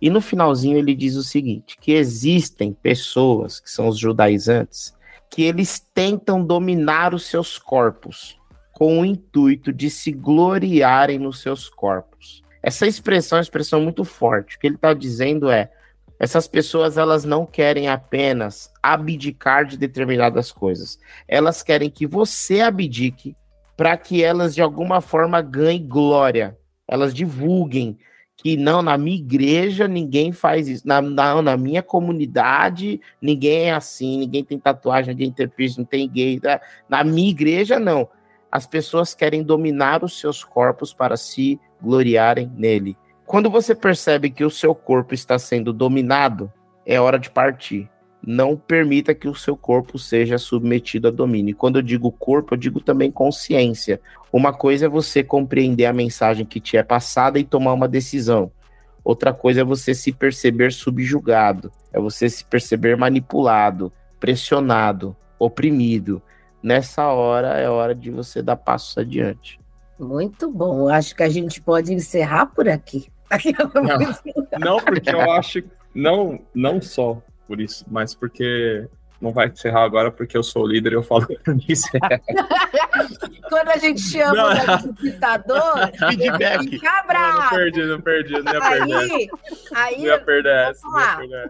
E no finalzinho ele diz o seguinte: que existem pessoas, que são os judaizantes, que eles tentam dominar os seus corpos com o intuito de se gloriarem nos seus corpos. Essa expressão é uma expressão muito forte. O que ele está dizendo é: essas pessoas elas não querem apenas abdicar de determinadas coisas, elas querem que você abdique para que elas de alguma forma ganhem glória, elas divulguem que não, na minha igreja ninguém faz isso, na, na, na minha comunidade ninguém é assim, ninguém tem tatuagem, ninguém tem piercing, não tem gay, tá? na minha igreja não as pessoas querem dominar os seus corpos para se gloriarem nele. Quando você percebe que o seu corpo está sendo dominado, é hora de partir. Não permita que o seu corpo seja submetido a domínio. E quando eu digo corpo, eu digo também consciência. Uma coisa é você compreender a mensagem que te é passada e tomar uma decisão. Outra coisa é você se perceber subjugado, é você se perceber manipulado, pressionado, oprimido nessa hora é hora de você dar passos adiante. Muito bom. Acho que a gente pode encerrar por aqui. [LAUGHS] Não, não porque eu acho não não só por isso, mas porque não vai encerrar agora porque eu sou o líder e eu falo [LAUGHS] que Quando a gente chama o ditador, [LAUGHS] feedback. Fica bravo. Não, perdi, não perdi, não ia perder. Aí, aí não ia perder essa.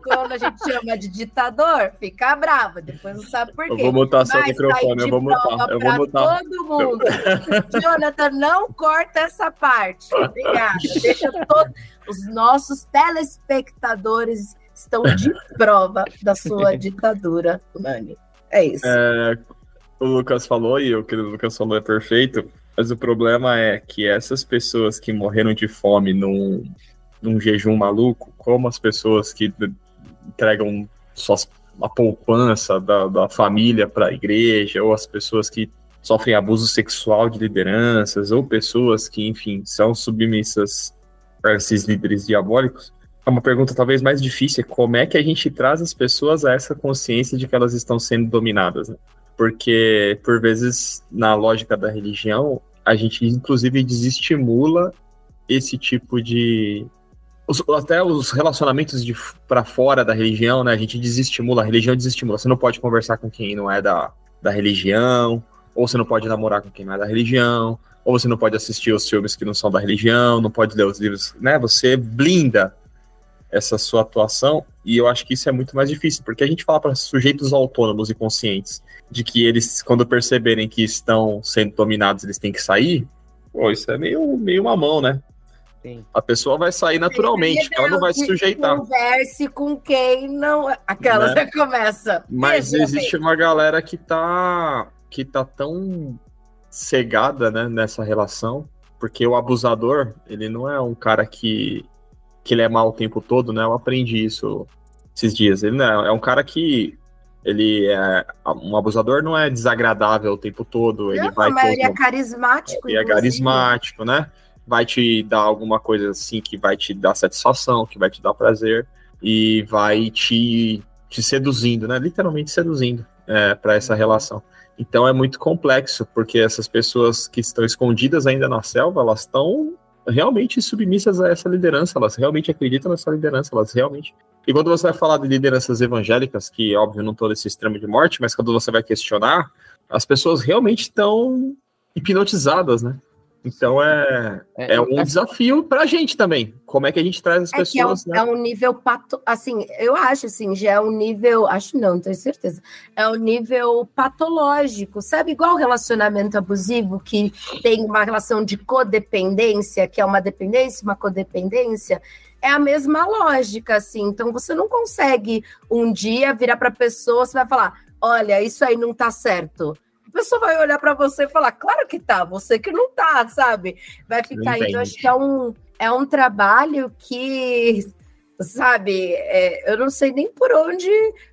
Quando a gente chama de ditador, fica bravo. Depois não sabe por quê. Eu vou mutar seu microfone, eu vou mutar. Eu vou mutar. Todo mundo. [LAUGHS] Jonathan, não corta essa parte. Obrigada. Deixa todos os nossos telespectadores estão de prova da sua [LAUGHS] ditadura, Nani. É isso. É, o Lucas falou, e o que o Lucas falou é perfeito, mas o problema é que essas pessoas que morreram de fome num, num jejum maluco, como as pessoas que entregam suas, a poupança da, da família para a igreja, ou as pessoas que sofrem abuso sexual de lideranças, ou pessoas que, enfim, são submissas para esses líderes diabólicos, uma pergunta talvez mais difícil, é como é que a gente traz as pessoas a essa consciência de que elas estão sendo dominadas, né? Porque, por vezes, na lógica da religião, a gente, inclusive, desestimula esse tipo de... Os, até os relacionamentos de para fora da religião, né? A gente desestimula, a religião desestimula. Você não pode conversar com quem não é da, da religião, ou você não pode namorar com quem não é da religião, ou você não pode assistir os filmes que não são da religião, não pode ler os livros, né? Você blinda essa sua atuação, e eu acho que isso é muito mais difícil, porque a gente fala para sujeitos autônomos e conscientes de que eles, quando perceberem que estão sendo dominados, eles têm que sair, pô, isso é meio, meio mamão, né? Sim. A pessoa vai sair naturalmente, ela não vai se sujeitar. Converse com quem não. Aquela né? já começa. Mas existe bem. uma galera que tá, que tá tão cegada né, nessa relação, porque o abusador, ele não é um cara que que ele é mal o tempo todo, né? Eu aprendi isso esses dias. Ele não é, é um cara que ele é um abusador, não é desagradável o tempo todo. Ele não, vai mas ele é carismático. Ele é carismático, né? Vai te dar alguma coisa assim que vai te dar satisfação, que vai te dar prazer e vai te, te seduzindo, né? Literalmente seduzindo é, para essa relação. Então é muito complexo, porque essas pessoas que estão escondidas ainda na selva, elas estão realmente submissas a essa liderança, elas realmente acreditam nessa liderança, elas realmente. E quando você vai falar de lideranças evangélicas, que óbvio não estou nesse extremo de morte, mas quando você vai questionar, as pessoas realmente estão hipnotizadas, né? Então é, é, é um é, desafio para a gente também. Como é que a gente traz as é pessoas? É, um, né? é um nível pato, assim, eu acho assim, já é um nível, acho não, tenho certeza. É um nível patológico, sabe? Igual o relacionamento abusivo que tem uma relação de codependência, que é uma dependência, uma codependência. É a mesma lógica, assim. Então você não consegue um dia virar para a pessoa, você vai falar: olha, isso aí não tá certo pessoa vai olhar para você e falar, claro que tá, você que não tá, sabe? Vai ficar Então, acho que é um, é um trabalho que, sabe, é, eu não sei nem por onde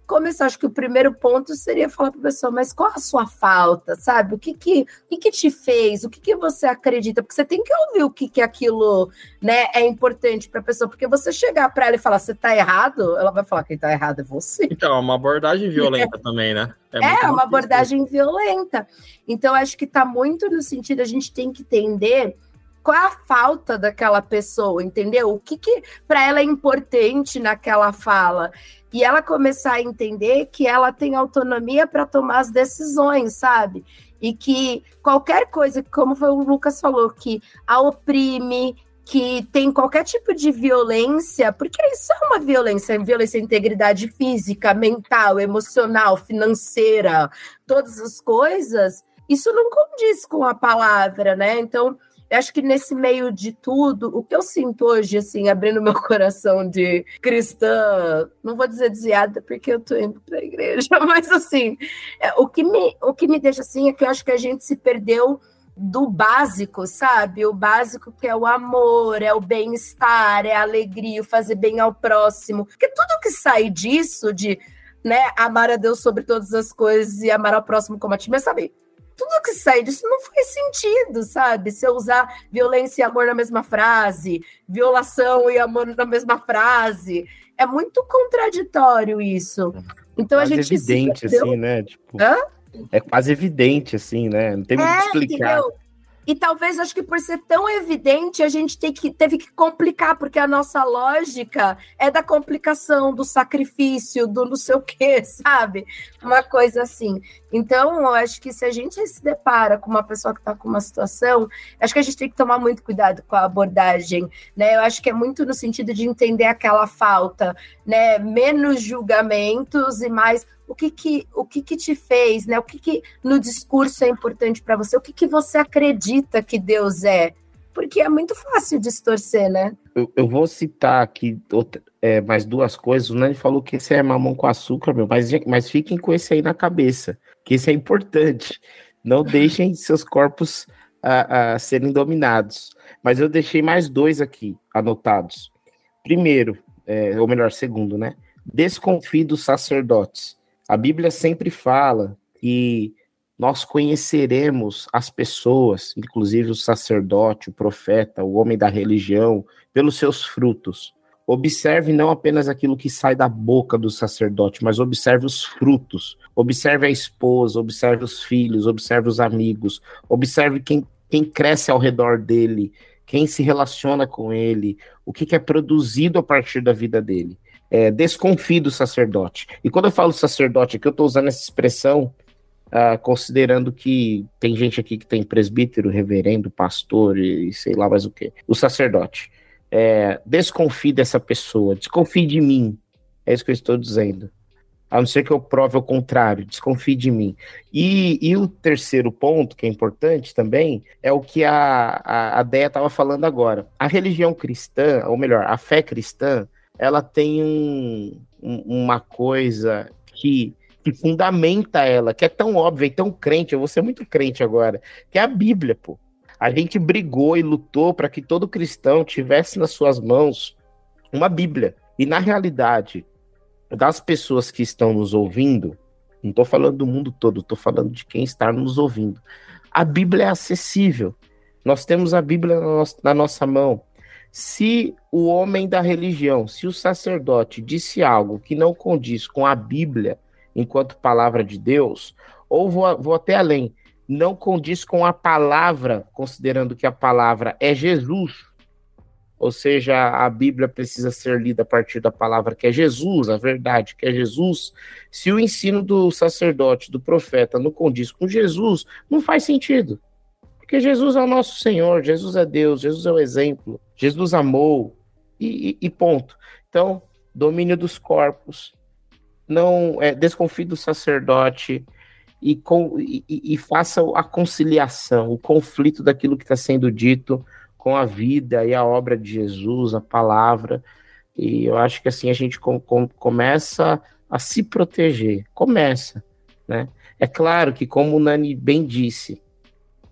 começar. Acho que o primeiro ponto seria falar para a pessoa, mas qual a sua falta, sabe? O que que, o que, te fez? O que, que você acredita? Porque você tem que ouvir o que, que aquilo né, é importante para a pessoa. Porque você chegar para ela e falar, você está errado, ela vai falar, quem está errado é você. Então, é uma abordagem violenta também, né? É, é uma abordagem violenta. Então, acho que está muito no sentido, a gente tem que entender qual é a falta daquela pessoa, entendeu? O que, que para ela é importante naquela fala e ela começar a entender que ela tem autonomia para tomar as decisões, sabe? E que qualquer coisa, como foi o Lucas falou, que a oprime, que tem qualquer tipo de violência, porque isso é uma violência, violência à integridade física, mental, emocional, financeira, todas as coisas, isso não condiz com a palavra, né? Então, eu acho que nesse meio de tudo, o que eu sinto hoje, assim, abrindo meu [LAUGHS] coração de cristã, não vou dizer desviada porque eu tô indo para a igreja, [LAUGHS] mas assim, é, o, que me, o que me deixa assim é que eu acho que a gente se perdeu do básico, sabe? O básico que é o amor, é o bem-estar, é a alegria, o fazer bem ao próximo. Porque tudo que sai disso, de né, amar a Deus sobre todas as coisas e amar ao próximo como a ti, mas sabe? Tudo que sai disso não faz sentido, sabe? Se eu usar violência e amor na mesma frase, violação e amor na mesma frase, é muito contraditório isso. Então quase a gente evidente assim, né? Tipo, Hã? é quase evidente assim, né? Não tem muito é, explicar. Entendeu? E talvez, acho que por ser tão evidente, a gente tem que, teve que complicar, porque a nossa lógica é da complicação, do sacrifício, do não sei o quê, [LAUGHS] sabe? Uma coisa assim. Então, eu acho que se a gente se depara com uma pessoa que está com uma situação, acho que a gente tem que tomar muito cuidado com a abordagem, né? Eu acho que é muito no sentido de entender aquela falta, né? Menos julgamentos e mais o que que, o que, que te fez, né? O que, que no discurso é importante para você? O que, que você acredita que Deus é? Porque é muito fácil distorcer, né? Eu, eu vou citar aqui outra, é, mais duas coisas. O Nani falou que esse é mamão com açúcar, meu, mas, mas fiquem com esse aí na cabeça, que isso é importante. Não deixem seus corpos a, serem dominados. Mas eu deixei mais dois aqui anotados. Primeiro, é, ou melhor, segundo, né? Desconfie dos sacerdotes. A Bíblia sempre fala que nós conheceremos as pessoas, inclusive o sacerdote, o profeta, o homem da religião, pelos seus frutos. Observe não apenas aquilo que sai da boca do sacerdote, mas observe os frutos. Observe a esposa, observe os filhos, observe os amigos, observe quem, quem cresce ao redor dele, quem se relaciona com ele, o que, que é produzido a partir da vida dele é, desconfie do sacerdote. E quando eu falo sacerdote aqui, eu estou usando essa expressão uh, considerando que tem gente aqui que tem presbítero, reverendo, pastor e, e sei lá mais o que. O sacerdote. É, desconfie dessa pessoa, desconfie de mim. É isso que eu estou dizendo. A não ser que eu prove o contrário, desconfie de mim. E, e o terceiro ponto, que é importante também, é o que a, a, a Deia estava falando agora. A religião cristã, ou melhor, a fé cristã, ela tem um, um, uma coisa que, que fundamenta ela, que é tão óbvia e tão crente, eu vou ser muito crente agora, que é a Bíblia, pô. A gente brigou e lutou para que todo cristão tivesse nas suas mãos uma Bíblia. E na realidade, das pessoas que estão nos ouvindo, não estou falando do mundo todo, estou falando de quem está nos ouvindo. A Bíblia é acessível. Nós temos a Bíblia na nossa, mão. Se o homem da religião, se o sacerdote disse algo que não condiz com a Bíblia enquanto palavra de Deus, ou vou, vou até além, não condiz com a palavra, considerando que a palavra é Jesus, ou seja, a Bíblia precisa ser lida a partir da palavra que é Jesus, a verdade que é Jesus. Se o ensino do sacerdote, do profeta, não condiz com Jesus, não faz sentido. Porque Jesus é o nosso Senhor, Jesus é Deus, Jesus é o exemplo, Jesus amou e, e, e ponto. Então, domínio dos corpos, não é, desconfie do sacerdote e, com, e, e faça a conciliação, o conflito daquilo que está sendo dito com a vida e a obra de Jesus, a palavra. E eu acho que assim a gente com, com, começa a se proteger. Começa, né? É claro que, como o Nani bem disse,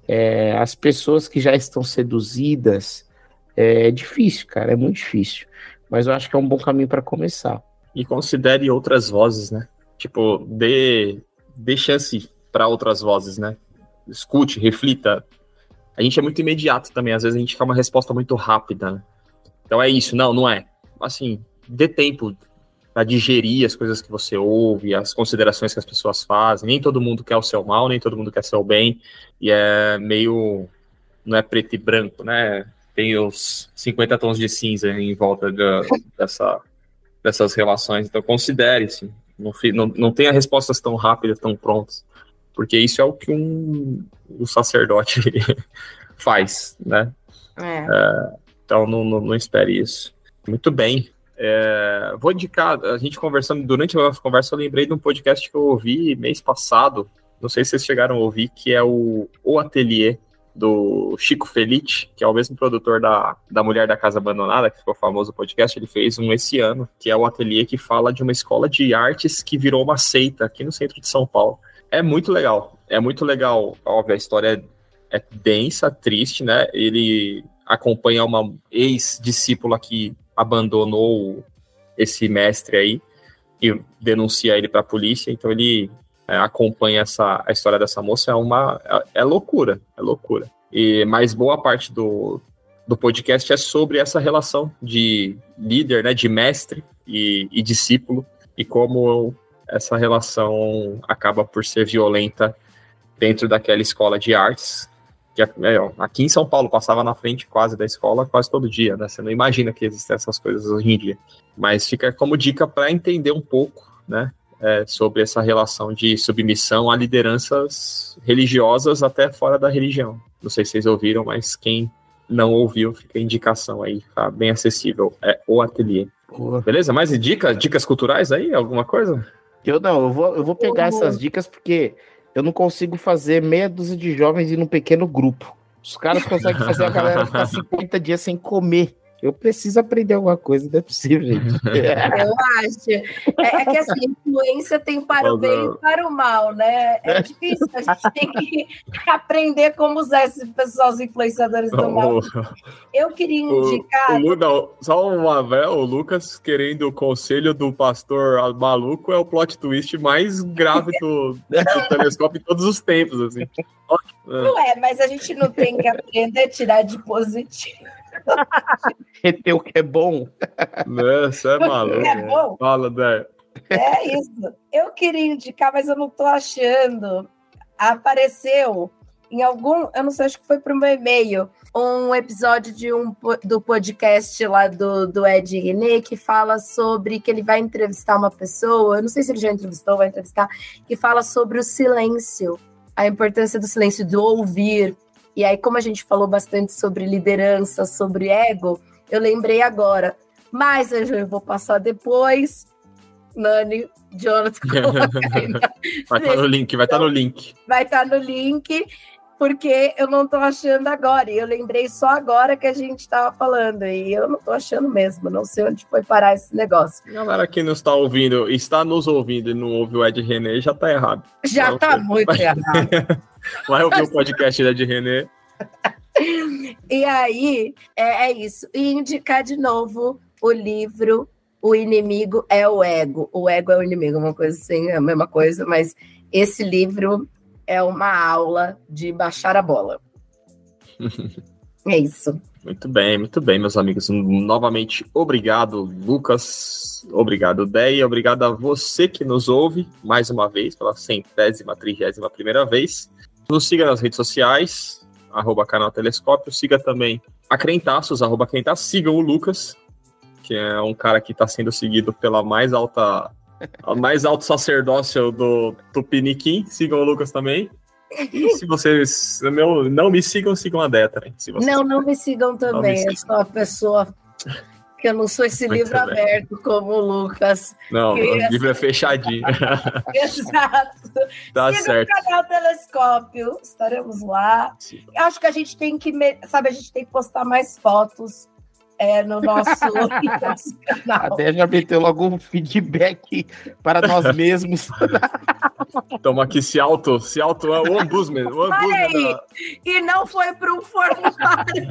é, as pessoas que já estão seduzidas, é, é difícil, cara, é muito difícil. Mas eu acho que é um bom caminho para começar. E considere outras vozes, né? Tipo, dê, dê chance para outras vozes, né? Escute, reflita. A gente é muito imediato também, às vezes a gente quer uma resposta muito rápida, né? Então é isso, não, não é. Assim, dê tempo para digerir as coisas que você ouve, as considerações que as pessoas fazem. Nem todo mundo quer o seu mal, nem todo mundo quer o seu bem, e é meio não é preto e branco, né? Tem os 50 tons de cinza em volta de, dessa, dessas relações. Então considere, assim, não, não, não tenha respostas tão rápidas, tão prontas, porque isso é o que um, um sacerdote [LAUGHS] faz, né? É. É, então não, não, não espere isso. Muito bem. É, vou indicar, a gente conversando, durante a nossa conversa, eu lembrei de um podcast que eu ouvi mês passado, não sei se vocês chegaram a ouvir, que é o O Atelier, do Chico Felice, que é o mesmo produtor da, da Mulher da Casa Abandonada, que ficou famoso o podcast, ele fez um esse ano, que é o ateliê que fala de uma escola de artes que virou uma seita aqui no centro de São Paulo. É muito legal, é muito legal, óbvio, a história é, é densa, triste, né? Ele acompanha uma ex-discípula que abandonou esse mestre aí e denuncia ele para a polícia. Então ele é, acompanha essa a história dessa moça é uma é, é, loucura, é loucura. E mais boa parte do, do podcast é sobre essa relação de líder, né, de mestre e, e discípulo e como essa relação acaba por ser violenta dentro daquela escola de artes que é, é, aqui em São Paulo passava na frente quase da escola quase todo dia, né? Você não imagina que existem essas coisas hoje em dia. Mas fica como dica para entender um pouco, né? É, sobre essa relação de submissão a lideranças religiosas até fora da religião. Não sei se vocês ouviram, mas quem não ouviu, fica a indicação aí, tá bem acessível. É o ateliê. Boa. Beleza? Mais dicas, dicas culturais aí? Alguma coisa? Eu não, eu vou, eu vou pegar essas dicas porque eu não consigo fazer meia dúzia de jovens em um pequeno grupo. Os caras conseguem fazer a galera ficar [LAUGHS] 50 dias sem comer. Eu preciso aprender alguma coisa, não é possível, gente. [LAUGHS] Eu acho. É, é que assim, influência tem para o bem e para o mal, né? É difícil, a gente tem que [LAUGHS] aprender como usar esses pessoal, os influenciadores do mal. Eu queria indicar. O, o, não, só uma vez, o Lucas querendo o conselho do pastor maluco é o plot twist mais grave do, do [LAUGHS] telescópio em todos os tempos, assim. Não é, mas a gente não tem que aprender a tirar de positivo. [LAUGHS] Reter o que é bom. Você é [LAUGHS] maluco. É bom. Fala, Dé. É isso. Eu queria indicar, mas eu não estou achando. Apareceu em algum, eu não sei, acho que foi para o meu e-mail, um episódio de um, do podcast lá do, do Ed René que fala sobre que ele vai entrevistar uma pessoa, eu não sei se ele já entrevistou, vai entrevistar, que fala sobre o silêncio, a importância do silêncio, do ouvir, e aí, como a gente falou bastante sobre liderança, sobre ego, eu lembrei agora. Mas eu vou passar depois. Nani, Jonathan, [LAUGHS] vai estar tá no link, vai estar tá no link. Vai estar tá no link, porque eu não estou achando agora. E eu lembrei só agora que a gente estava falando. E eu não estou achando mesmo. Não sei onde foi parar esse negócio. Galera que não está ouvindo, está nos ouvindo e não ouve o Ed René, já está errado. Já está muito [LAUGHS] errado. Vai ouvir o podcast da Ed René. e aí, é, é isso. E indicar de novo o livro O Inimigo é o Ego. O ego é o inimigo, uma coisa assim, é a mesma coisa, mas esse livro é uma aula de baixar a bola. [LAUGHS] é isso. Muito bem, muito bem, meus amigos. Novamente, obrigado, Lucas. Obrigado, Deia. Obrigado a você que nos ouve mais uma vez, pela centésima, trigésima primeira vez. Nos siga nas redes sociais, arroba canal Telescópio. Siga também a Crentaços, arroba Crentaços. Sigam o Lucas, que é um cara que está sendo seguido pela mais alta, a mais alto sacerdócio do Tupiniquim. Sigam o Lucas também. E se vocês não, não me sigam, sigam a Deta. Não, não me sigam também. Me sigam. Eu sou uma pessoa que eu não sou esse Muito livro bem. aberto como o Lucas. Não, o livro é fechadinho. [LAUGHS] Exato. Tá Siga certo. o canal Telescópio, estaremos lá. Sim. Acho que a gente tem que, sabe, a gente tem que postar mais fotos é, no nosso, nosso [LAUGHS] canal. Até já meteu logo um feedback para nós mesmos. [LAUGHS] Toma aqui se auto, se auto, é o ombudsman. O ombudsman. E não foi para um formulário.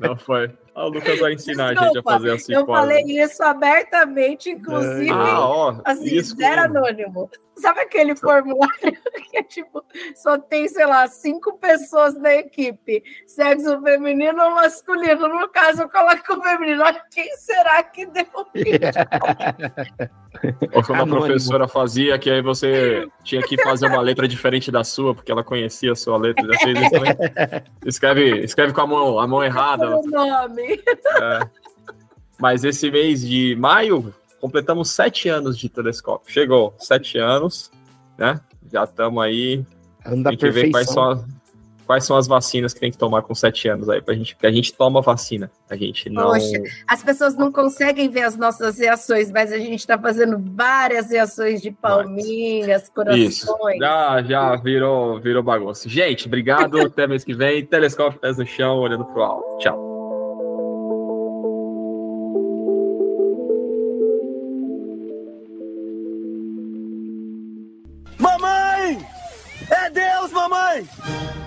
não foi. Ah, o Lucas vai ensinar Desculpa, a gente a fazer assim. Eu falei isso abertamente, inclusive. Ah, ó, assim, isso era anônimo. Sabe aquele formulário [LAUGHS] que é tipo, só tem, sei lá, cinco pessoas na equipe, sexo feminino ou masculino? No caso, eu coloco o feminino. Quem será que deu o [LAUGHS] Ou quando a professora fazia, que aí você tinha que fazer uma letra diferente da sua, porque ela conhecia a sua letra. Já fez isso também? [LAUGHS] Escreve, escreve com a mão, a mão errada. O nome. É. Mas esse mês de maio, completamos sete anos de telescópio. Chegou, sete anos, né? Já estamos aí. Anda tem que ver quais são, quais são as vacinas que tem que tomar com sete anos aí, pra gente, porque a gente toma vacina. A gente não. Poxa, as pessoas não conseguem ver as nossas reações, mas a gente está fazendo várias reações de palminhas, corações. Isso. Já, já virou, virou bagunça. Gente, obrigado. [LAUGHS] até mês que vem. Telescópio pés no chão, olhando pro alto. Tchau. guys.